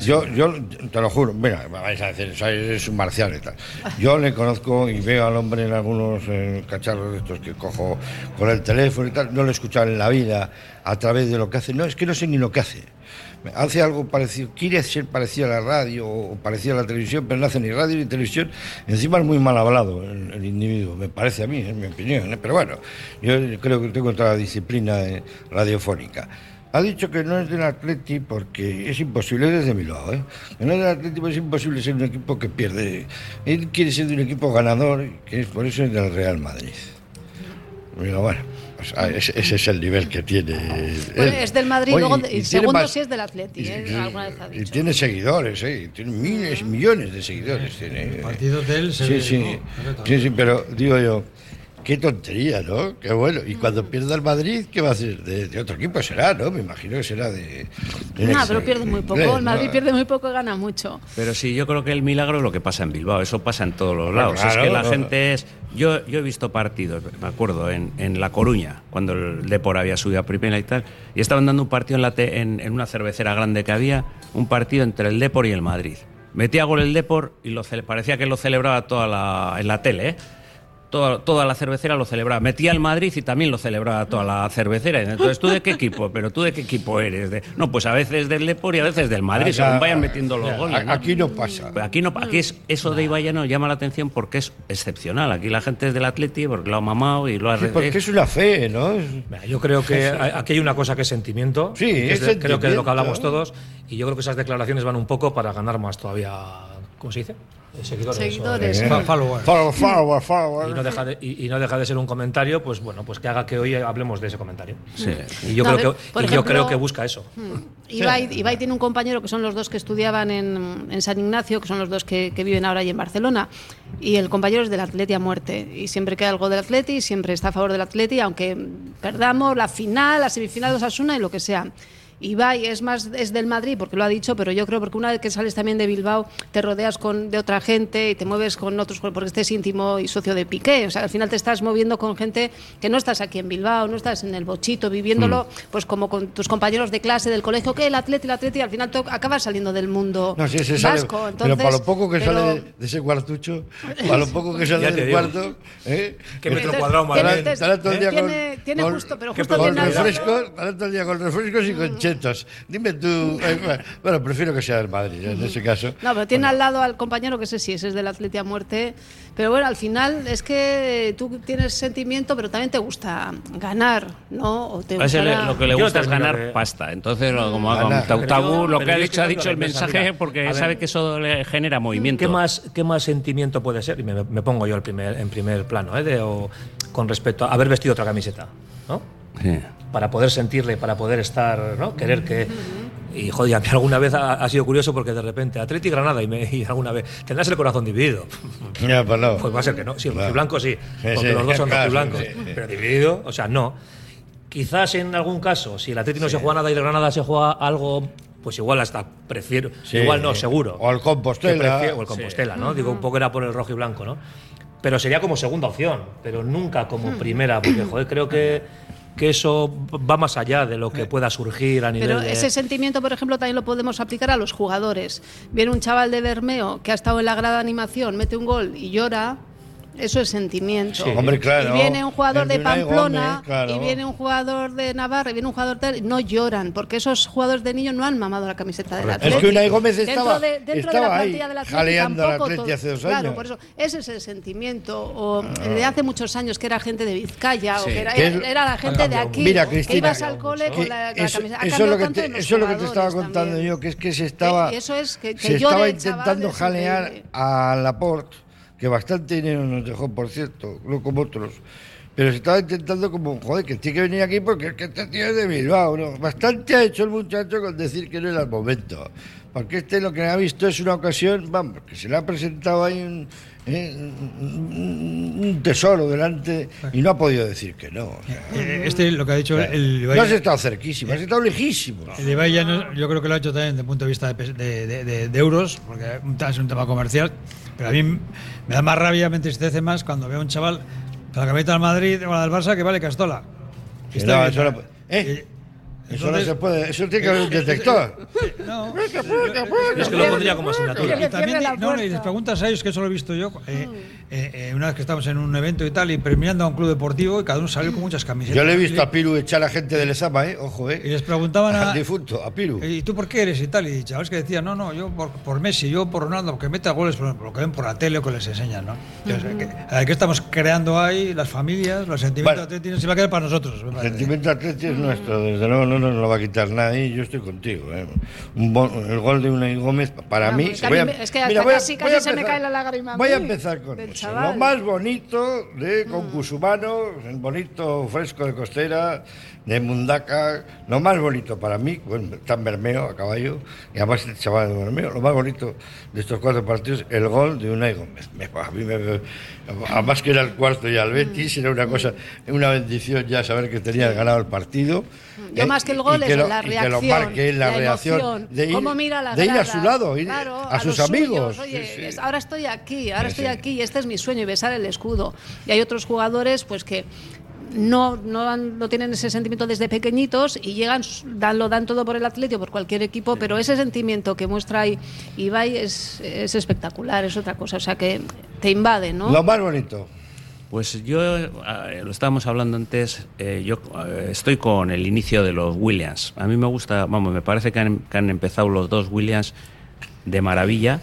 Yo, yo te lo juro, mira, vais a decir, "Soy- es un marcial y tal. Yo le conozco y veo al hombre en algunos eh, cacharros de estos que cojo con el teléfono y tal. No lo he escuchado en la vida a través de lo que hace. No, es que no sé ni lo que hace. Hace algo parecido, quiere ser parecido a la radio o parecido a la televisión, pero no hace ni radio ni televisión. Encima es muy mal hablado el, individuo, me parece a mí, es mi opinión. ¿eh? Pero bueno, yo creo que tengo otra disciplina eh, radiofónica. Ha dicho que no es del Atleti porque es imposible, es desde Bilbao, ¿eh? Que no es del Atleti porque es imposible ser un equipo que pierde. Él quiere ser de un equipo ganador, que es por eso es del Real Madrid. Digo, bueno, pues, ah, ese, ese es el nivel que tiene. Bueno, es del Madrid, Oye, luego, y y segundo más- sí es del Atleti, y- ¿eh? y- alguna vez ha y dicho. tiene seguidores, ¿eh? Tiene miles, millones de seguidores. Tiene, partidos de él se sí, ve, sí, ¿no? sí, sí, pero digo yo, qué tontería, ¿no? Qué bueno. Y cuando pierda el Madrid, ¿qué va a hacer? De, de otro equipo será, ¿no? Me imagino que será de. de No, pero pierde muy poco. El Madrid ¿no? pierde muy poco y gana mucho. Pero sí, yo creo que el milagro es lo que pasa en Bilbao, eso pasa en todos los Claro, lados. es que la no. gente es. Yo, yo he visto partidos, me acuerdo, en, en La Coruña, cuando el Depor había subido a primera y tal, y estaban dando un partido en, la te- en, en una cervecera grande que había, un partido entre el Depor y el Madrid. Metía gol el Depor y lo cele- parecía que lo celebraba toda la, en la tele, ¿eh? Toda, toda la cervecera lo celebraba. Metía el Madrid y también lo celebraba toda la cervecera. Entonces, ¿tú de qué equipo? ¿Pero tú de qué equipo eres? De- no, pues a veces del Depor y a veces del Madrid, Acá- según vayan metiendo los goles. Aquí no pasa. Pues aquí no, aquí es eso de Ibayano llama la atención porque es excepcional. Aquí la gente es del Atleti porque lo ha mamado y lo ha Sí, porque es una fe, ¿no? Es- Yo creo que aquí hay una cosa que es sentimiento. Sí, que es de- creo que de lo sentimiento. que hablamos todos. Y yo creo que esas declaraciones van un poco para ganar más todavía. ¿Cómo se dice? Seguidores. Seguidores. o- followers. Follow, follow, follow. Y no, deja de, y, y no deja de ser un comentario, pues bueno, pues que haga que hoy hablemos de ese comentario. Sí. Y yo, No, a creo, ver, que, y yo ejemplo- creo que busca eso. Ibai, Ibai tiene un compañero que son los dos que estudiaban en, en San Ignacio, que son los dos que, que viven ahora allí en Barcelona. Y el compañero es del Atleti a muerte. Y siempre queda algo del Atleti, siempre está a favor del Atleti, aunque perdamos la final, la semifinal de Osasuna y lo que sea. Ibai es más es del Madrid porque lo ha dicho, pero yo creo porque una vez que sales también de Bilbao te rodeas con de otra gente y te mueves con otros porque estés íntimo y socio de Piqué, o sea, al final te estás moviendo con gente que no estás aquí en Bilbao, no estás en el bochito viviéndolo Mm. pues como con tus compañeros de clase del colegio, que el atleta, el atleta y al final tú acabas saliendo del mundo No, sí, se sale, vasco, pero entonces, para lo poco que pero- sale de, ese cuartucho, para lo poco que sale del digo. cuarto, ¿eh? Qué metro cuadrado más con- Tiene- tiene con- justo, pero que justo con refrescos, todo el día con refrescos y con chetos. Dime tú, eh, bueno, prefiero que sea del Madrid, en ese caso. No, pero tiene al lado al compañero que sé si ese es del Atleti a muerte. Pero bueno, al final es que tú tienes sentimiento, pero también te gusta ganar, ¿no? O te A ese le- gustará- lo que le gusta es ganar que- pasta. Entonces, como Ganar. Tabú, yo- lo que ha dicho, ha dicho el mensaje mira, porque ver, sabe que eso le genera movimiento. ¿Qué más, ¿Qué más sentimiento puede ser? Y me, me pongo yo el primer, en primer plano, ¿eh? de- o- con respecto a haber vestido otra camiseta, ¿no? Sí. Para poder sentirle, para poder estar, ¿no? Querer que. Y joder, a mí alguna vez ha, ha sido curioso porque de repente Atleti y Granada y, me, y alguna vez tendrás el corazón dividido. Ya, pues no. Pues va a ser que no. Sí, Claro. blanco sí, porque sí, los dos son claro, blancos. sí, sí. Pero dividido, o sea, no. Quizás en algún caso, si el Atleti no se juega nada y el Granada se juega algo, pues igual hasta prefiero. Sí. Igual no, seguro. O el Compostela. Prefiero- o el Compostela, ¿no? Digo, un poco era por el rojo y blanco, ¿no? Pero sería como segunda opción, pero nunca como primera, porque, joder, creo que, que eso va más allá de lo que pueda surgir a nivel Pero de... ese sentimiento, por ejemplo, también lo podemos aplicar a los jugadores. Viene un chaval de Bermeo que ha estado en la grada de animación, mete un gol y llora. Eso es sentimiento. Sí. Hombre, claro. Y viene un jugador de Pamplona Gómez, claro. y viene un jugador de Navarra y viene un jugador de... No lloran, porque esos jugadores de niños no han mamado la camiseta del. Atleti. Es que Unai Gómez Dentro estaba- de- dentro de estaba la ahí, plantilla del al tampoco Atleti hace dos Claro, años. por eso, ese es el sentimiento. O el de hace muchos años, que era gente de Vizcaya, o que era, Que la gente de aquí, Mira, que Cristina, ibas al cole con la, con la eso, camiseta. Ha eso es lo que te, en los eso es lo que te estaba contando también. yo, que es que se estaba, eso es que- que se estaba intentando jalear a Laporte, que bastante dinero nos dejó, por cierto, no como otros. Pero se estaba intentando como, joder, que tiene que venir aquí porque es que este tío es de Bilbao. ¿no? Bastante ha hecho el muchacho con decir que no era el momento. Porque este lo que ha visto es una ocasión, vamos, que se le ha presentado ahí un, eh, un- tesoro delante y no ha podido decir que no. o sea, Eh, Este, lo que ha dicho el no Ibai- has estado cerquísimo, has estado lejísimo. El Ibai ya no- yo creo que lo ha hecho también desde el punto de vista de, de- de- de- euros, porque es un tema comercial, pero a mí me da más rabia, me entristece más cuando veo a un chaval con la camiseta del Madrid o la del Barça que vale Castola. Que Está no, bien, eso no- ¿no? ¿eh? Y- Eso no se puede, eso tiene que haber un detector. No, Es que lo pondría como asignatura. Y, y también no, y les preguntas a ellos, que eso lo he visto yo, eh, eh, eh, una vez que estábamos en un evento y tal, y premiando a un club deportivo, y cada uno salió con muchas camisetas. Yo le he visto Y- a Piru echar a gente del Lezama, ¿eh? Ojo, Y ¿eh? les preguntaban a. Al difunto, a Piru. ¿Y tú por qué eres y tal? Y chavales que decían, no, no, yo por, por Messi, yo por Ronaldo, porque mete goles por, lo que ven por la tele o que les enseñan, ¿no? Entonces, que, eh, ¿qué estamos creando ahí? Las familias, los sentimientos Bueno. atléticos, se va a quedar para nosotros. El sentimiento atlético es nuestro, desde luego no nos lo va a quitar nadie, yo estoy contigo. ¿eh? Un bon- el gol de Unai Gómez, para mí... Vamos, que a voy me- es que mira, voy a- casi- voy a casi se me cae la lágrima a Voy a empezar con eso. chaval. Lo más bonito de Concusumano, el bonito fresco de costera, de Mundaca, lo más bonito para mí, bueno, en Bermeo a caballo, y además el chaval de Bermeo, lo más bonito de estos cuatro partidos, el gol de Unai Gómez. Me- a mí me- además que era el cuarto ya al Betis, era una cosa, una bendición ya saber que tenía ganado el partido. Yo ¿eh? más que el gol es lo- la y que reacción, lo marque la, la reacción emoción, de ir, cómo mira la de ir a su lado, ir claro, a, sus amigos. suyos, Oye, Sí, sí. es- ahora estoy aquí, ahora estoy aquí y este es mi sueño y besar el escudo. Y hay otros jugadores pues que no, no, han- no tienen ese sentimiento desde pequeñitos y llegan, dan, lo dan todo por el Atlético, por cualquier equipo, pero ese sentimiento que muestra ahí Ibai es, es espectacular, es otra cosa, o sea que te invade, ¿no? Lo más bonito. Pues yo, eh, lo estábamos hablando antes, eh, yo eh, estoy con el inicio de los Williams. A mí me gusta, vamos, me parece que han, que han empezado los dos Williams de maravilla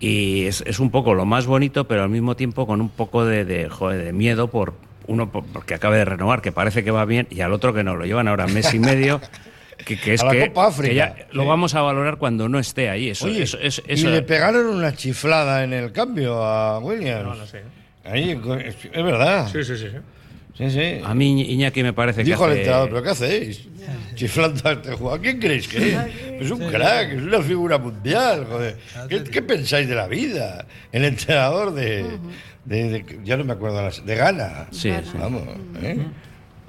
y es, es un poco lo más bonito, pero al mismo tiempo con un poco de, de, joder, de miedo por uno por- porque acabe de renovar, que parece que va bien, y al otro que no, lo llevan ahora mes y medio. Que, que es A la que, Copa África. que ya lo vamos a valorar cuando no esté ahí. Eso, Oye, eso, eso- y eso- le pegaron una chiflada en el cambio a Williams. No, no sé. Ahí, es es verdad. Sí, sí, sí. sí. Sí, a mí Iñaki me parece Dijo que el hace- entrenador, ¿pero qué hacéis? Chiflando a este jugador. ¿Quién creéis que es? Es un crack, es una figura mundial, joder. ¿Qué, qué pensáis de la vida? El entrenador de... de- de- ya no me acuerdo, las- de Ghana. Sí, sí. Vamos, ¿eh?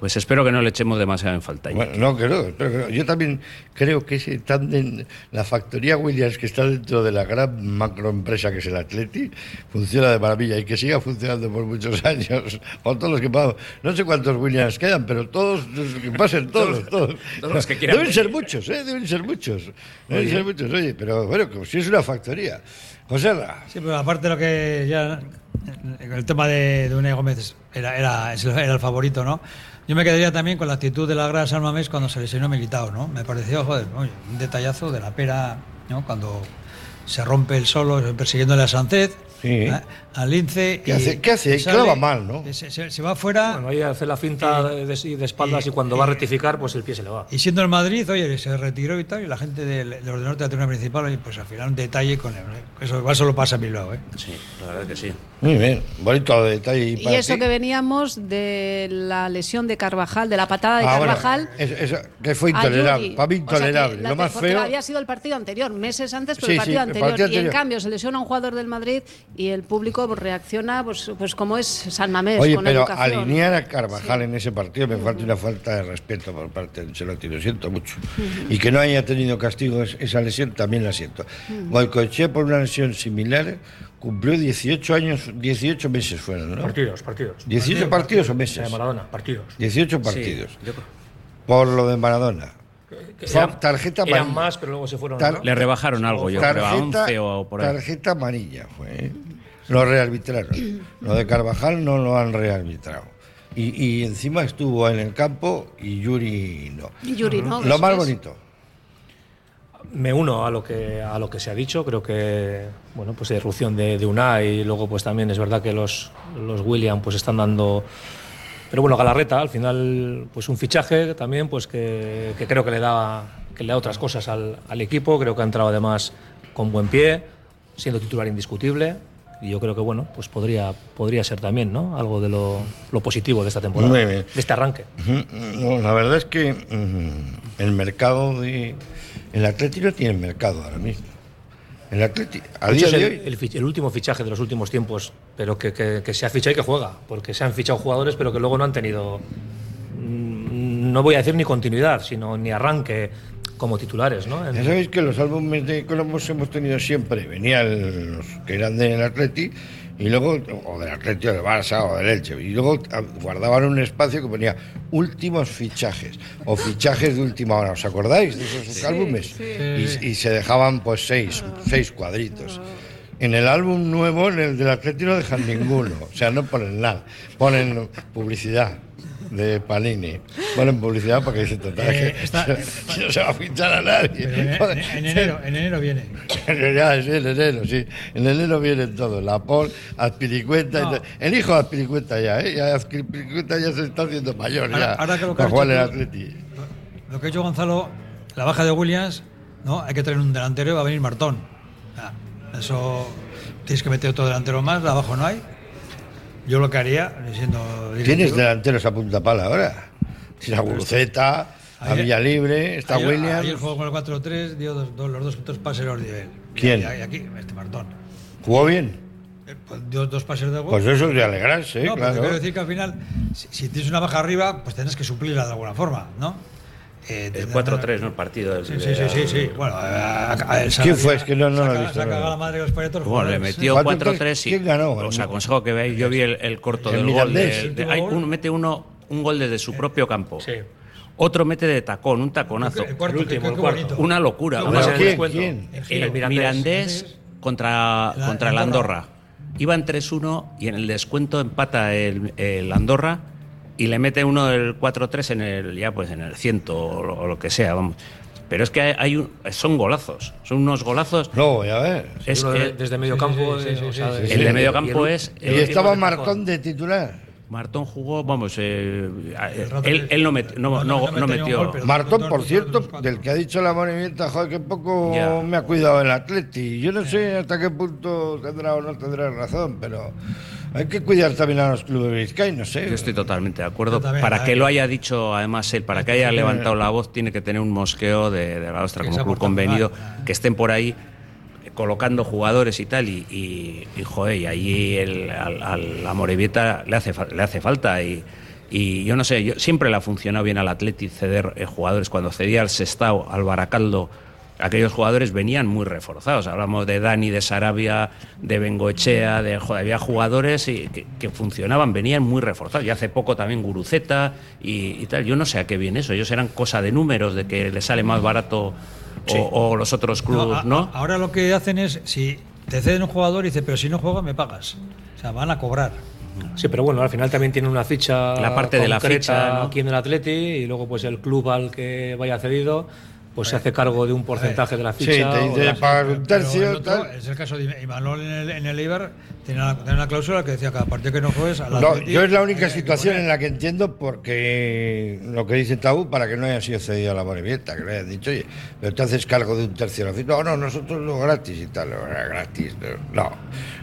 Pues espero que no le echemos demasiado en falta. Bueno, no, que no, espero que no. Yo también creo que ese tándem, la factoría Williams que está dentro de la gran macroempresa que es el Atleti, funciona de maravilla y que siga funcionando por muchos años, o todos los que podamos. No sé cuántos Williams quedan, pero todos, que pasen todos, todos. Todos los que quieran Deben ser muchos, ¿eh? Deben ser muchos. Deben ser muchos, oye, pero bueno, como si es una factoría. José Ra. Sí, pero aparte de lo que ya. El tema de, de Gómez era, era, era el favorito, ¿no? Yo me quedaría también con la actitud de la Gran San Mamés cuando se lesionó Militao, ¿no? Me pareció, joder, oye, un detallazo de la pera, ¿no? Cuando se rompe el solo persiguiéndole a Sánchez, Sí. ¿eh? Al lince. ¿Qué hace? ¿Qué hace? sale, Clava mal, ¿no? Se, se- se va fuera. Bueno, ahí hace la finta de, de- de espaldas y, cuando va a rectificar, pues el pie se le va. Y siendo el Madrid, oye, se retiró y tal, y la gente del, del ordenador de la tribuna principal, oye, pues al final un detalle con él. Eso igual solo pasa en Bilbao, ¿eh? Sí, la verdad que sí. Muy bien, bonito detalle. Y para eso ti. que veníamos de la lesión de Carvajal, de la patada de Ah, bueno, Carvajal. eso- eso que fue a intolerable, para mí O sea que intolerable. Lo más feo. había sido el partido anterior, meses antes, pero Sí, el sí, partido, el anterior. Y en cambio se lesiona un jugador del Madrid y el público pues, reacciona pues, pues como es San Mamés, Oye, con pero educación. alinear a Carvajal en ese partido me falta una falta de respeto por parte de Ancelotti, lo siento mucho. Y que no haya tenido castigo es- esa lesión también la siento. Goicoechea por una lesión similar cumplió 18 años, 18 meses fueron, ¿no? Partidos, partidos. 18 partidos o De meses. Maradona, partidos. 18 partidos. Sí, yo creo- Por lo de Maradona. Eran- tarjeta eran amarilla. más, pero luego se fueron. Tar- ¿no? Le rebajaron algo, yo creo, a 11 o por ahí. tarjeta amarilla fue. Lo rearbitraron. Lo de Carvajal no lo han rearbitrado. Y, y encima estuvo en el campo y Yuri no. Y Yuri, ¿no? Lo más es. bonito. Me uno a lo que a lo que se ha dicho. Creo que bueno, pues irrupción de, de Unai y luego pues también es verdad que los los William pues están dando. Pero bueno, Galarreta al final pues un fichaje también pues que, que creo que le da que le da otras cosas al, al equipo. Creo que ha entrado además con buen pie, siendo titular indiscutible. Y yo creo que bueno, pues podría, podría ser también, ¿no? Algo de lo, lo positivo de esta temporada, de este arranque. No, la verdad es que mm, el mercado de. El Atleti no tiene mercado ahora mismo. El Atleti, a De hecho, día es de el, hoy. el fich- el último fichaje de los últimos tiempos, pero que, que- que se ha fichado y que juega, porque se han fichado jugadores, pero que luego no han tenido, mm, no voy a decir ni continuidad, sino ni arranque como titulares, ¿no? En- Ya sabéis que los álbumes de cromos hemos tenido siempre. Venían los que eran del Atleti y luego, o del Atleti o del Barça o del Elche. Y luego ah, guardaban un espacio que ponía últimos fichajes o fichajes de última hora. ¿Os acordáis de esos álbumes? Y, y se dejaban pues seis, seis cuadritos. En el álbum nuevo, en el del Atleti no dejan ninguno. O sea, no ponen nada. Ponen publicidad de Panini. Ponen publicidad porque total Eh, que está- no se va a fichar a nadie. En, en- en enero, en enero viene. Ya, sí, en enero, sí. En enero viene todo. La Pol, Azpilicueta. y No. El hijo de Azpilicueta ya, ¿eh? Ya ya se está haciendo mayor. Ahora- ya, ahora que lo que para has jugar en el dicho tú- Atleti. Lo que ha hecho Gonzalo, la baja de Williams, ¿no? Hay que traer un delantero y va a venir Martón. Eso tienes que meter otro delantero más, abajo no hay. Yo lo que haría, siendo Tienes directivo, delanteros a punta pala ahora. Tienes a Guruceta, a Ayer- Villalibre, está ayer, Williams. Ayer jugó con el 4-3, dio dos- dos- los dos puntos pases los él. ¿Quién? Y, aquí, este Martón. ¿Jugó bien? Eh, pues dio dos pases de gol. Pues eso es de alegrarse, no, claro. quiero decir que al final, si, si tienes una baja arriba, pues tienes que suplirla de alguna forma, ¿no? Eh, El de- 4-3, ¿no? El partido del Sí, sí, sí, sí, sí. Bueno, a- a- a- ¿Quién fue? Es que no- no lo he visto, no. a la madre de los parientes. Bueno, le metió 4-3 y ¿Quién ganó? Os aconsejo que veáis. Yo vi el, el corto El del gol. de- Mirandés. de- hay uno, mete uno un gol desde su propio campo. Sí. Otro mete de tacón, un taconazo. El cuarto, El último, qué- el qué cuarto. bonito. Una locura. Una el ¿Quién? descuento. ¿Quién? El Mirandés. Mirandés contra, La- contra el Andorra. Andorra. Iban 3-1 y en el descuento empata el, el Andorra y le mete uno del 4-3 en el ya pues en el 100 o lo, o lo que sea, vamos. Pero es que hay, hay un- son golazos, son unos golazos. No, voy a ver. Es Uno de- que desde medio campo. sí, sí, sí, el de medio y campo el- es Y el- estaba el- Marcón de titular. Martón jugó, vamos, eh, rato él, no, met- no, no- no- no no metió metió. Martón, por cierto, del que ha dicho la movimienta, joder, que poco Ya. me ha cuidado el Atleti. Yo no sé hasta qué punto tendrá o no tendrá razón, pero hay que cuidar también a los clubes vizcaínos, ¿eh? Yo estoy totalmente de acuerdo. También, para que lo haya dicho, además, él, para que haya levantado la voz, tiene que tener un mosqueo de, de la ostra como club convenido, mal. que estén por ahí eh, colocando jugadores y tal. Y, y, y, joder, y ahí el, al, al- a Morevieta le hace, le hace falta. Y, Y yo no sé, yo, siempre le ha funcionado bien al Atleti ceder eh, jugadores. Cuando cedía al Sestao, al Baracaldo, aquellos jugadores venían muy reforzados. Hablamos de Dani, de Sarabia, de Bengoechea, de, joder, había jugadores y, que, que funcionaban, venían muy reforzados. Y hace poco también Guruceta y, y tal. Yo no sé a qué viene eso. Ellos eran cosa de números, de que le sale más barato Sí. o, o los otros clubes, a- ¿no? a- ahora lo que hacen es, si te ceden un jugador, dice, pero si no juega, me pagas. O sea, van a cobrar. Sí, pero bueno, al final también tiene una ficha La parte de la ficha, ¿no? aquí en el Atleti y luego pues el club al que vaya cedido pues se hace cargo de un porcentaje de la Sí, ficha. te o dice la- pagar un tercio, otro tal. es el caso de Imanol en el, en el Eibar, tiene una, cláusula que decía que a partir de que no juegues al No, Atleti, yo es la única que situación en la que entiendo porque lo que dice Tabú para que no haya sido cedido a la Morevieta, que le hayan dicho, oye, pero te haces cargo de un tercio de la ficha. No, no, nosotros lo gratis y tal, lo gratis. No,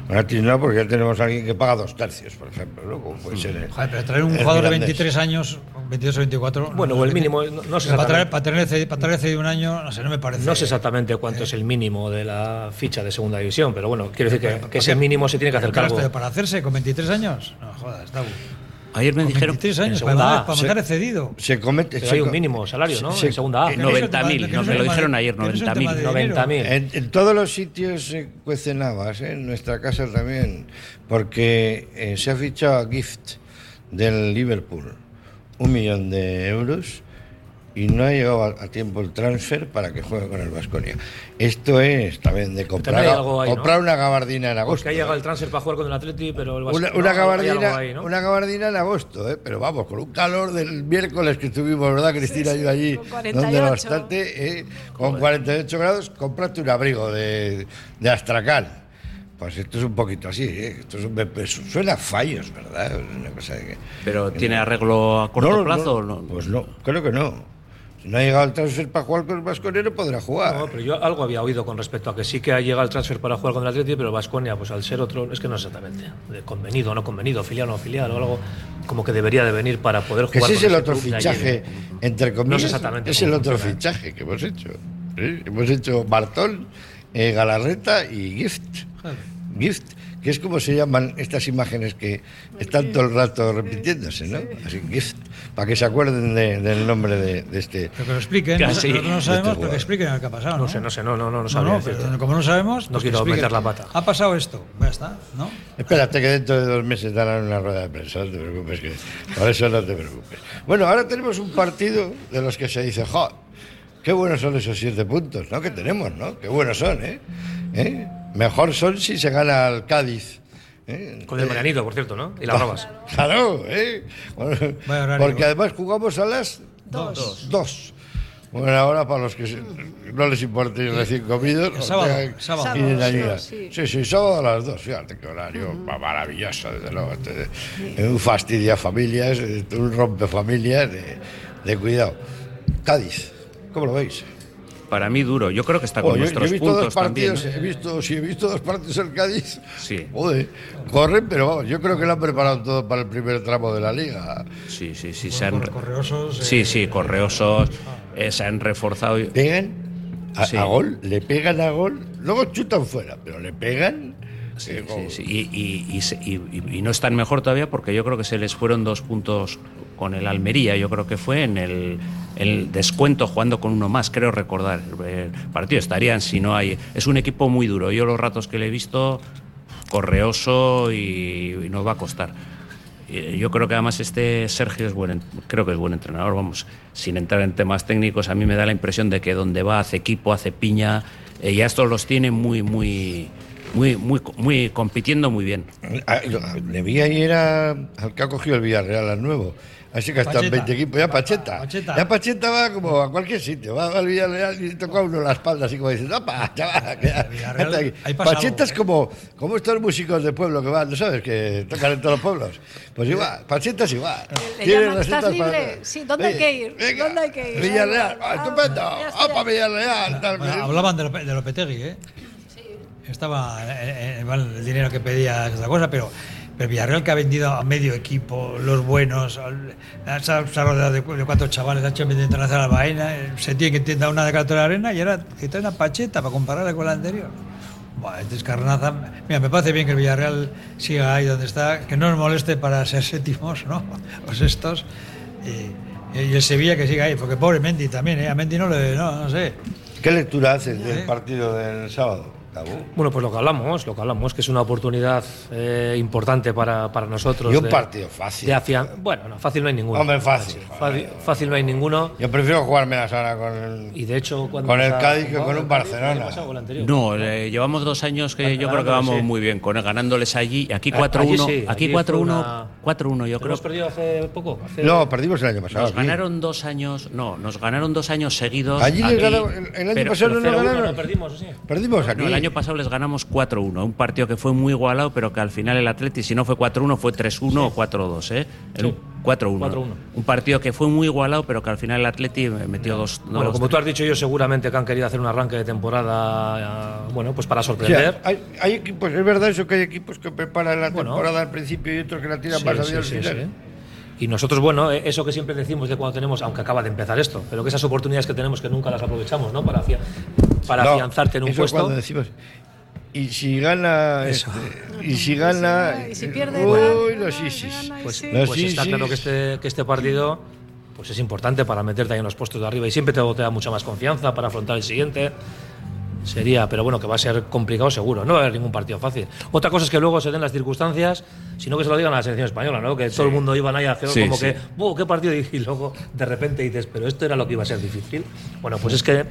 gratis no, porque ya tenemos a alguien que paga dos tercios, por ejemplo, ¿no? Como puede ser. el- Joder, pero traer un jugador de Mirandés. 23 años, 22 o 24. Bueno, no o el mínimo, no- no sé para, traer, exactamente. para, cedido, para traerle cedido un año, no sé, no me parece. No sé exactamente cuánto es el mínimo de la ficha de segunda división, pero bueno, quiero decir que, que ese mínimo se tiene que hacer cargo. Para hacerse con 23 años, no jodas, Tabu. Ayer me Con dijeron 23 años, en para, segunda para Se- mandar cedido. Se comete. Pero se hay un mínimo salario, ¿no? se- en segunda A. que no es el tema- 90.000, que no nos es me lo dijeron ayer, que no es el 90.000. tema de dinero. 90.000. En, en todos los sitios se cuecen habas, ¿eh? en nuestra casa también, porque eh, se ha fichado a Gift del Liverpool un millón de euros y no ha llegado a, a tiempo el transfer para que juegue con el Vasconia. Esto es también de comprar, algo ahí, ¿no? comprar una gabardina en agosto. Porque ha llegado ¿eh? el transfer para jugar con el Atleti, pero el Una, Barça- una no, gabardina, ahí, ¿no? una gabardina en agosto, ¿eh? pero vamos, con un calor del miércoles que estuvimos, ¿verdad, Cristina? sí, yo allí, con donde 48. bastante, ¿eh? con 48 grados, compraste un abrigo de, de Astracán. Pues esto es un poquito así, ¿eh? esto es un, pues suena a fallos, ¿verdad? Una cosa de que- Pero ¿tiene arreglo a corto No, plazo no? Pues no, creo que no. No ha llegado el transfer para jugar con el Vasconia, no podrá jugar. No, pero yo algo había oído con respecto a que sí que ha llegado el transfer para jugar con el Atleti, pero Vasconia, pues al ser otro, es que no exactamente, de convenido o no convenido, filial o no filial, o algo como que debería de venir para poder Que jugar ese es el otro fichaje, entre comillas. No sé exactamente Es el otro funciona. fichaje que hemos hecho. ¿eh? Hemos hecho Bartol, eh, Galarreta y Gift. Gift, que es como se llaman estas imágenes que están todo el rato repitiéndose, ¿no? Así, Gift, para que se acuerden de- del nombre de, de este. Pero que lo expliquen. Casi. Nosotros no Este sabemos, pero jugador. que expliquen lo que ha pasado. No, No sé, no sé, no, no, no, no No, pero como no sabemos, No pues que quiero expliquen. meter la pata. Ha pasado esto, ya está, ¿no? Espérate que dentro de dos meses darán una rueda de prensa, no te preocupes, que por eso no te preocupes. Bueno, ahora tenemos un partido de los que se dice, ¡jo! Qué buenos son esos siete puntos, ¿no? Que tenemos, ¿no? Qué buenos son, ¿eh? ¿Eh? Mejor son si se gana al Cádiz. ¿eh? Con el Marianito, por cierto, ¿no? Y las robas. Claro, ¿eh? Bueno, Vaya horario. porque además jugamos a las Dos. dos. Bueno, ahora para los que se- no les importe ir recién comidos, El sábado, sábado. sí. Sí, sí, sábado a las dos, fíjate qué horario ma- maravilloso, desde luego. Este, eh, Un fastidia familias, eh, un rompe familias de, de cuidado. Cádiz, ¿cómo lo veis? Para mí duro. Yo creo que está con Oh, yo, yo nuestros he visto puntos dos partidos, también. he visto, si he visto dos partidos en Cádiz, Sí. joder, corren, pero vamos, yo creo que lo han preparado todo para el primer tramo de la liga. Sí, sí, sí. Se han, Corre- correosos. eh, sí, sí, correosos. eh, se han reforzado. pegan a, Sí. a gol, le pegan a gol, luego chutan fuera, pero le pegan. Sí, eh, sí, gol. sí. Y, y- y se- y- y- y no están mejor todavía porque yo creo que se les fueron dos puntos con el Almería. Yo creo que fue en el, descuento jugando con uno más, creo recordar. El partido estarían si no hay. Es un equipo muy duro. Yo los ratos que le he visto, correoso y, y nos va a costar. Eh, Yo creo que además este Sergio es buen, en- creo que es buen entrenador, vamos, sin entrar en temas técnicos, a mí me da la impresión de que donde va hace equipo, hace piña, eh, y a estos los tiene muy, muy, muy, muy, compitiendo muy bien. Ah, Le vi ayer a- al que ha cogido el Villarreal al nuevo. Así que están Pacheta. 20 equipos. Ya Pacheta. Pacheta. Ya Pacheta va como a cualquier sitio. Va al Villarreal y toca a uno la espalda, así como diciendo, ¡opa! chaval, que- Villarreal, vete aquí". ahí pasa Pacheta es algo, como, como estos músicos de pueblo que van, ¿no sabes? Que tocan en todos los pueblos. Pues igual, Pacheta es igual. Le Tiene llaman, ¿estás recetas libre? Sí, ¿dónde hay que ir? venga, ¿Dónde hay que ir? Villarreal, Ah, estupendo. ya estoy ¡Opa, aquí. Villarreal! tal, Bueno, que- hablaban de, Lope- de Lopetegui, ¿eh? Estaba eh, eh, el dinero que pedía esta cosa, pero, pero Villarreal que ha vendido a medio equipo, los buenos, se ha, rodeado de, cu- de cuatro chavales, ha hecho medio internacional a Baena, eh, se tiene que dar una de cartera de arena y ahora que trae una pacheta para compararla con la anterior. Buah, este es carnaza. Mira, me parece bien que el Villarreal siga ahí donde está, que no nos moleste para ser séptimos, ¿no? O sextos. Y, y el Sevilla que siga ahí, porque pobre Mendy también, ¿eh? A Mendy no le. No, no sé. ¿Qué lectura haces del partido del sábado? Cabo? Bueno, pues lo que hablamos, lo que hablamos, que es una oportunidad eh, importante para, para nosotros. Y un de- partido fácil. de afian- Bueno, no, fácil no hay ninguno. Hombre, fácil. Fácil, fácil no hay ninguno. Yo prefiero jugarme la sana con el, Y de hecho, con el Cádiz que con ¿El un Barcelona. No, eh, llevamos dos años que yo creo que vamos sí. muy bien, con ganándoles allí. Aquí A- 4-1, allí sí, aquí allí fue 4-1, una- 4-1 yo ¿Pero creo. ¿Hemos perdido hace poco? Hace- No, perdimos el año pasado. Nos aquí. ganaron dos años, no, nos ganaron dos años seguidos. Allí les aquí, ganaron- el- el año pero- pasado pero no nos 0-1 ganaron. No, perdimos, sí. Perdimos aquí. No, el año pasado les ganamos 4-1, un partido que fue muy igualado, pero que al final el Atleti, si no fue 4-1, fue 3-1 o 4-2, ¿eh? Sí. 4-1. 4-1. Un partido que fue muy igualado, pero que al final el Atleti metió dos. Bueno, dos- como tú has dicho, yo seguramente que han querido hacer un arranque de temporada, eh, bueno, pues para O sea, sorprender. hay, hay equipos, es verdad eso que hay equipos que preparan la Bueno. temporada al principio y otros que la tiran Sí, más sí, allá al final. sí. Y nosotros, bueno, eh, eso que siempre decimos de cuando tenemos, aunque acaba de empezar esto, pero que esas oportunidades que tenemos que nunca las aprovechamos, ¿no? Para, afia- para No, afianzarte en un eso puesto. cuando decimos y si gana Eso. este, y si gana Y si pierde, uy los isis Pues, sí. Los pues está claro que este, que este partido pues es importante para meterte ahí en los puestos de arriba y siempre te, te da mucha más confianza para afrontar el siguiente. Sería, pero bueno, que va a ser complicado seguro. No va a haber ningún partido fácil. Otra cosa es que luego se den las circunstancias, sino que se lo digan a la selección española, ¿no? Que todo el mundo iba ahí a hacer Sí, como sí. que, "Buh, ¿qué partido? Y luego de repente dices, pero esto era lo que iba a ser difícil. Bueno, pues es que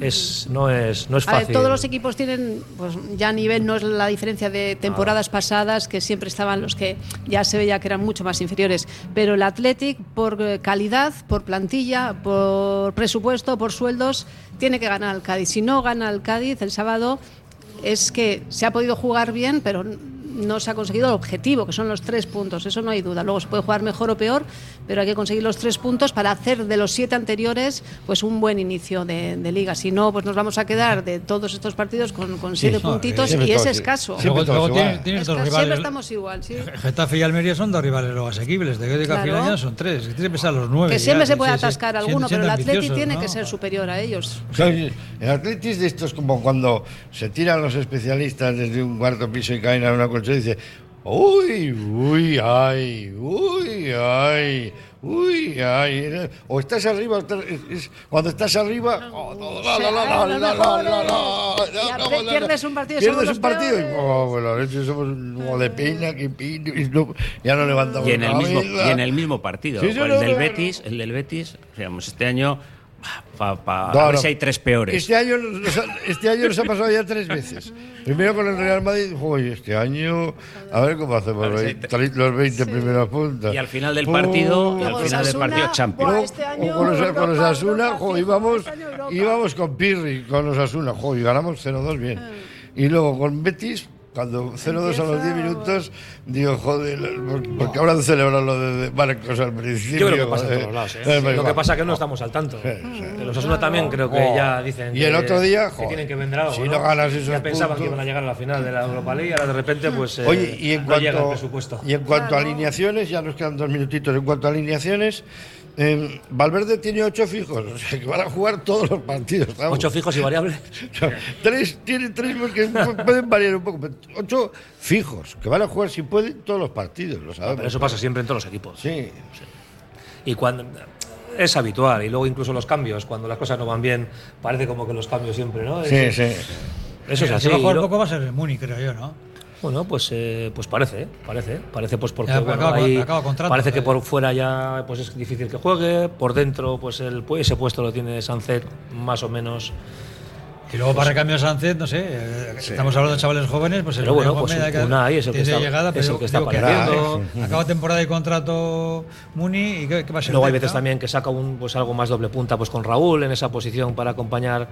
es, no, es, no es A ver, fácil. todos los equipos tienen, pues ya a nivel no es la diferencia de temporadas pasadas, que siempre estaban los que ya se veía que eran mucho más inferiores. Pero el Athletic, por eh, calidad, por plantilla, por presupuesto, por sueldos, tiene que ganar al Cádiz. Si no gana el Cádiz el sábado, es que se ha podido jugar bien, pero no se ha conseguido el objetivo, que son los tres puntos. Eso no hay duda. Luego se puede jugar mejor o peor, pero hay que conseguir los tres puntos para hacer de los siete anteriores pues un buen inicio de, de liga. Si no, pues nos vamos a quedar de todos estos partidos con, con siete puntitos siempre y es escaso. siempre Luego, todos luego igual. tienes, tienes Es dos que siempre rivales. estamos igual, sí. Getafe y Almería son dos rivales luego asequibles. De de al Claro. final ya son tres. Que tienes que pensar los nueve. Que ya, siempre se puede atascar Siendo- alguno, pero siendo el Atleti tiene ¿no? que ser superior a ellos. O sea, el Atletis de esto es como cuando se tiran los especialistas desde un cuarto piso y caen a una colchón dice, uy, uy, ay, uy, ay, uy, ay. O estás arriba, estás, cuando estás arriba, pierdes un partido. Pierdes un partido. Y, oh, bueno, somos como de peña, que pino, y no, ya no levantamos y en el mismo, Y en el mismo partido, sí, el, no, del no, Betis, el del Betis, digamos, este año pa, pa- a No, ver no. si hay tres peores. Este año, nos ha, este año nos ha pasado ya tres veces. Primero con el Real Madrid, uy, este año, a ver cómo hacemos A ver si hay los veinte- los 20 primeros puntos. Y al final del partido, Uy, y al final del partido Champions. buah, este año con los, con los Asuna, Europa, jo, íbamos, este íbamos con Pirri, con los Asuna, jo, y ganamos 0-2 bien. Ah. Y luego con Betis, cuando 0-2 a los 10 minutos, digo, joder, porque- celebrado lo de, de Marcos al principio. Yo creo que pasa en joder. todos lados. ¿eh? Eh, Lo que pasa es que no estamos al tanto. Que los Osuna también creo que Oh. ya dicen Y el que- otro día, que joder, tienen que vender algo. si no ganas esos Ya pensaban que puntos- iban a llegar a la final de la Europa League y ahora de repente pues eh, Oye, y en no llega el cuanto, presupuesto. y en cuanto a alineaciones, ya nos quedan dos minutitos. En cuanto a alineaciones, eh, Valverde tiene ocho fijos, o sea que van a jugar todos los partidos. ¿sabes? Ocho fijos y variables. tres, tiene tres porque pu- pueden variar un poco, pero ocho fijos, que van a jugar si pueden todos los partidos, lo sabemos. Pero eso pasa siempre en todos los equipos. Sí, Y cuando es habitual. Y luego incluso los cambios, cuando las cosas no van bien, parece como que los cambios siempre, ¿no? sí, Es- sí. Eso es así. que va a jugar Y lo- poco va a ser el Muni, creo yo, ¿no? Bueno, pues, eh, pues parece, parece, parece pues porque Ya, bueno, acaba- ahí acaba contrato, parece que eh. por fuera ya pues es difícil que juegue, por dentro pues el, pues ese puesto lo tiene Sancet más o menos. Y luego para recambio de Sánchez, no sé, eh, estamos hablando de chavales jóvenes, pues el Pero bueno, pues el Unai es el que está- llegada, es pero el que está digo. Acaba temporada y contrato Muni y qué, qué va a ser. Luego hay veces no? también que saca un pues algo más doble punta pues con Raúl en esa posición para acompañar,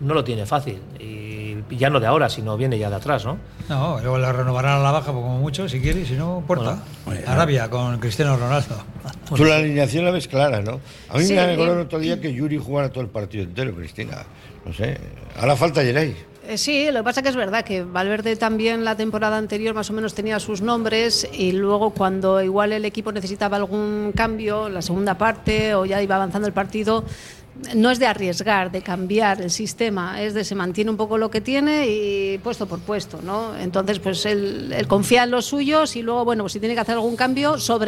no lo tiene fácil y ya no de ahora, sino viene ya de atrás, ¿no? No, luego le renovarán a la baja pues, como mucho, si quiere, y si no, puerta. Arabia con Cristiano Ronaldo. Tú la alineación la ves clara, ¿no? A mí Sí. me alegró el otro día que Yuri jugara todo el partido entero, Cristina. No sé, ahora falta Yeray. Eh, Sí, lo que pasa que es verdad que Valverde también la temporada anterior más o menos tenía sus nombres y luego cuando igual el equipo necesitaba algún cambio, la segunda parte o ya iba avanzando el partido, no es de arriesgar, de cambiar el sistema, es de se mantiene un poco lo que tiene y puesto por puesto, ¿no? Entonces, pues él, confía en los suyos y luego, bueno, pues si tiene que hacer algún cambio, sobre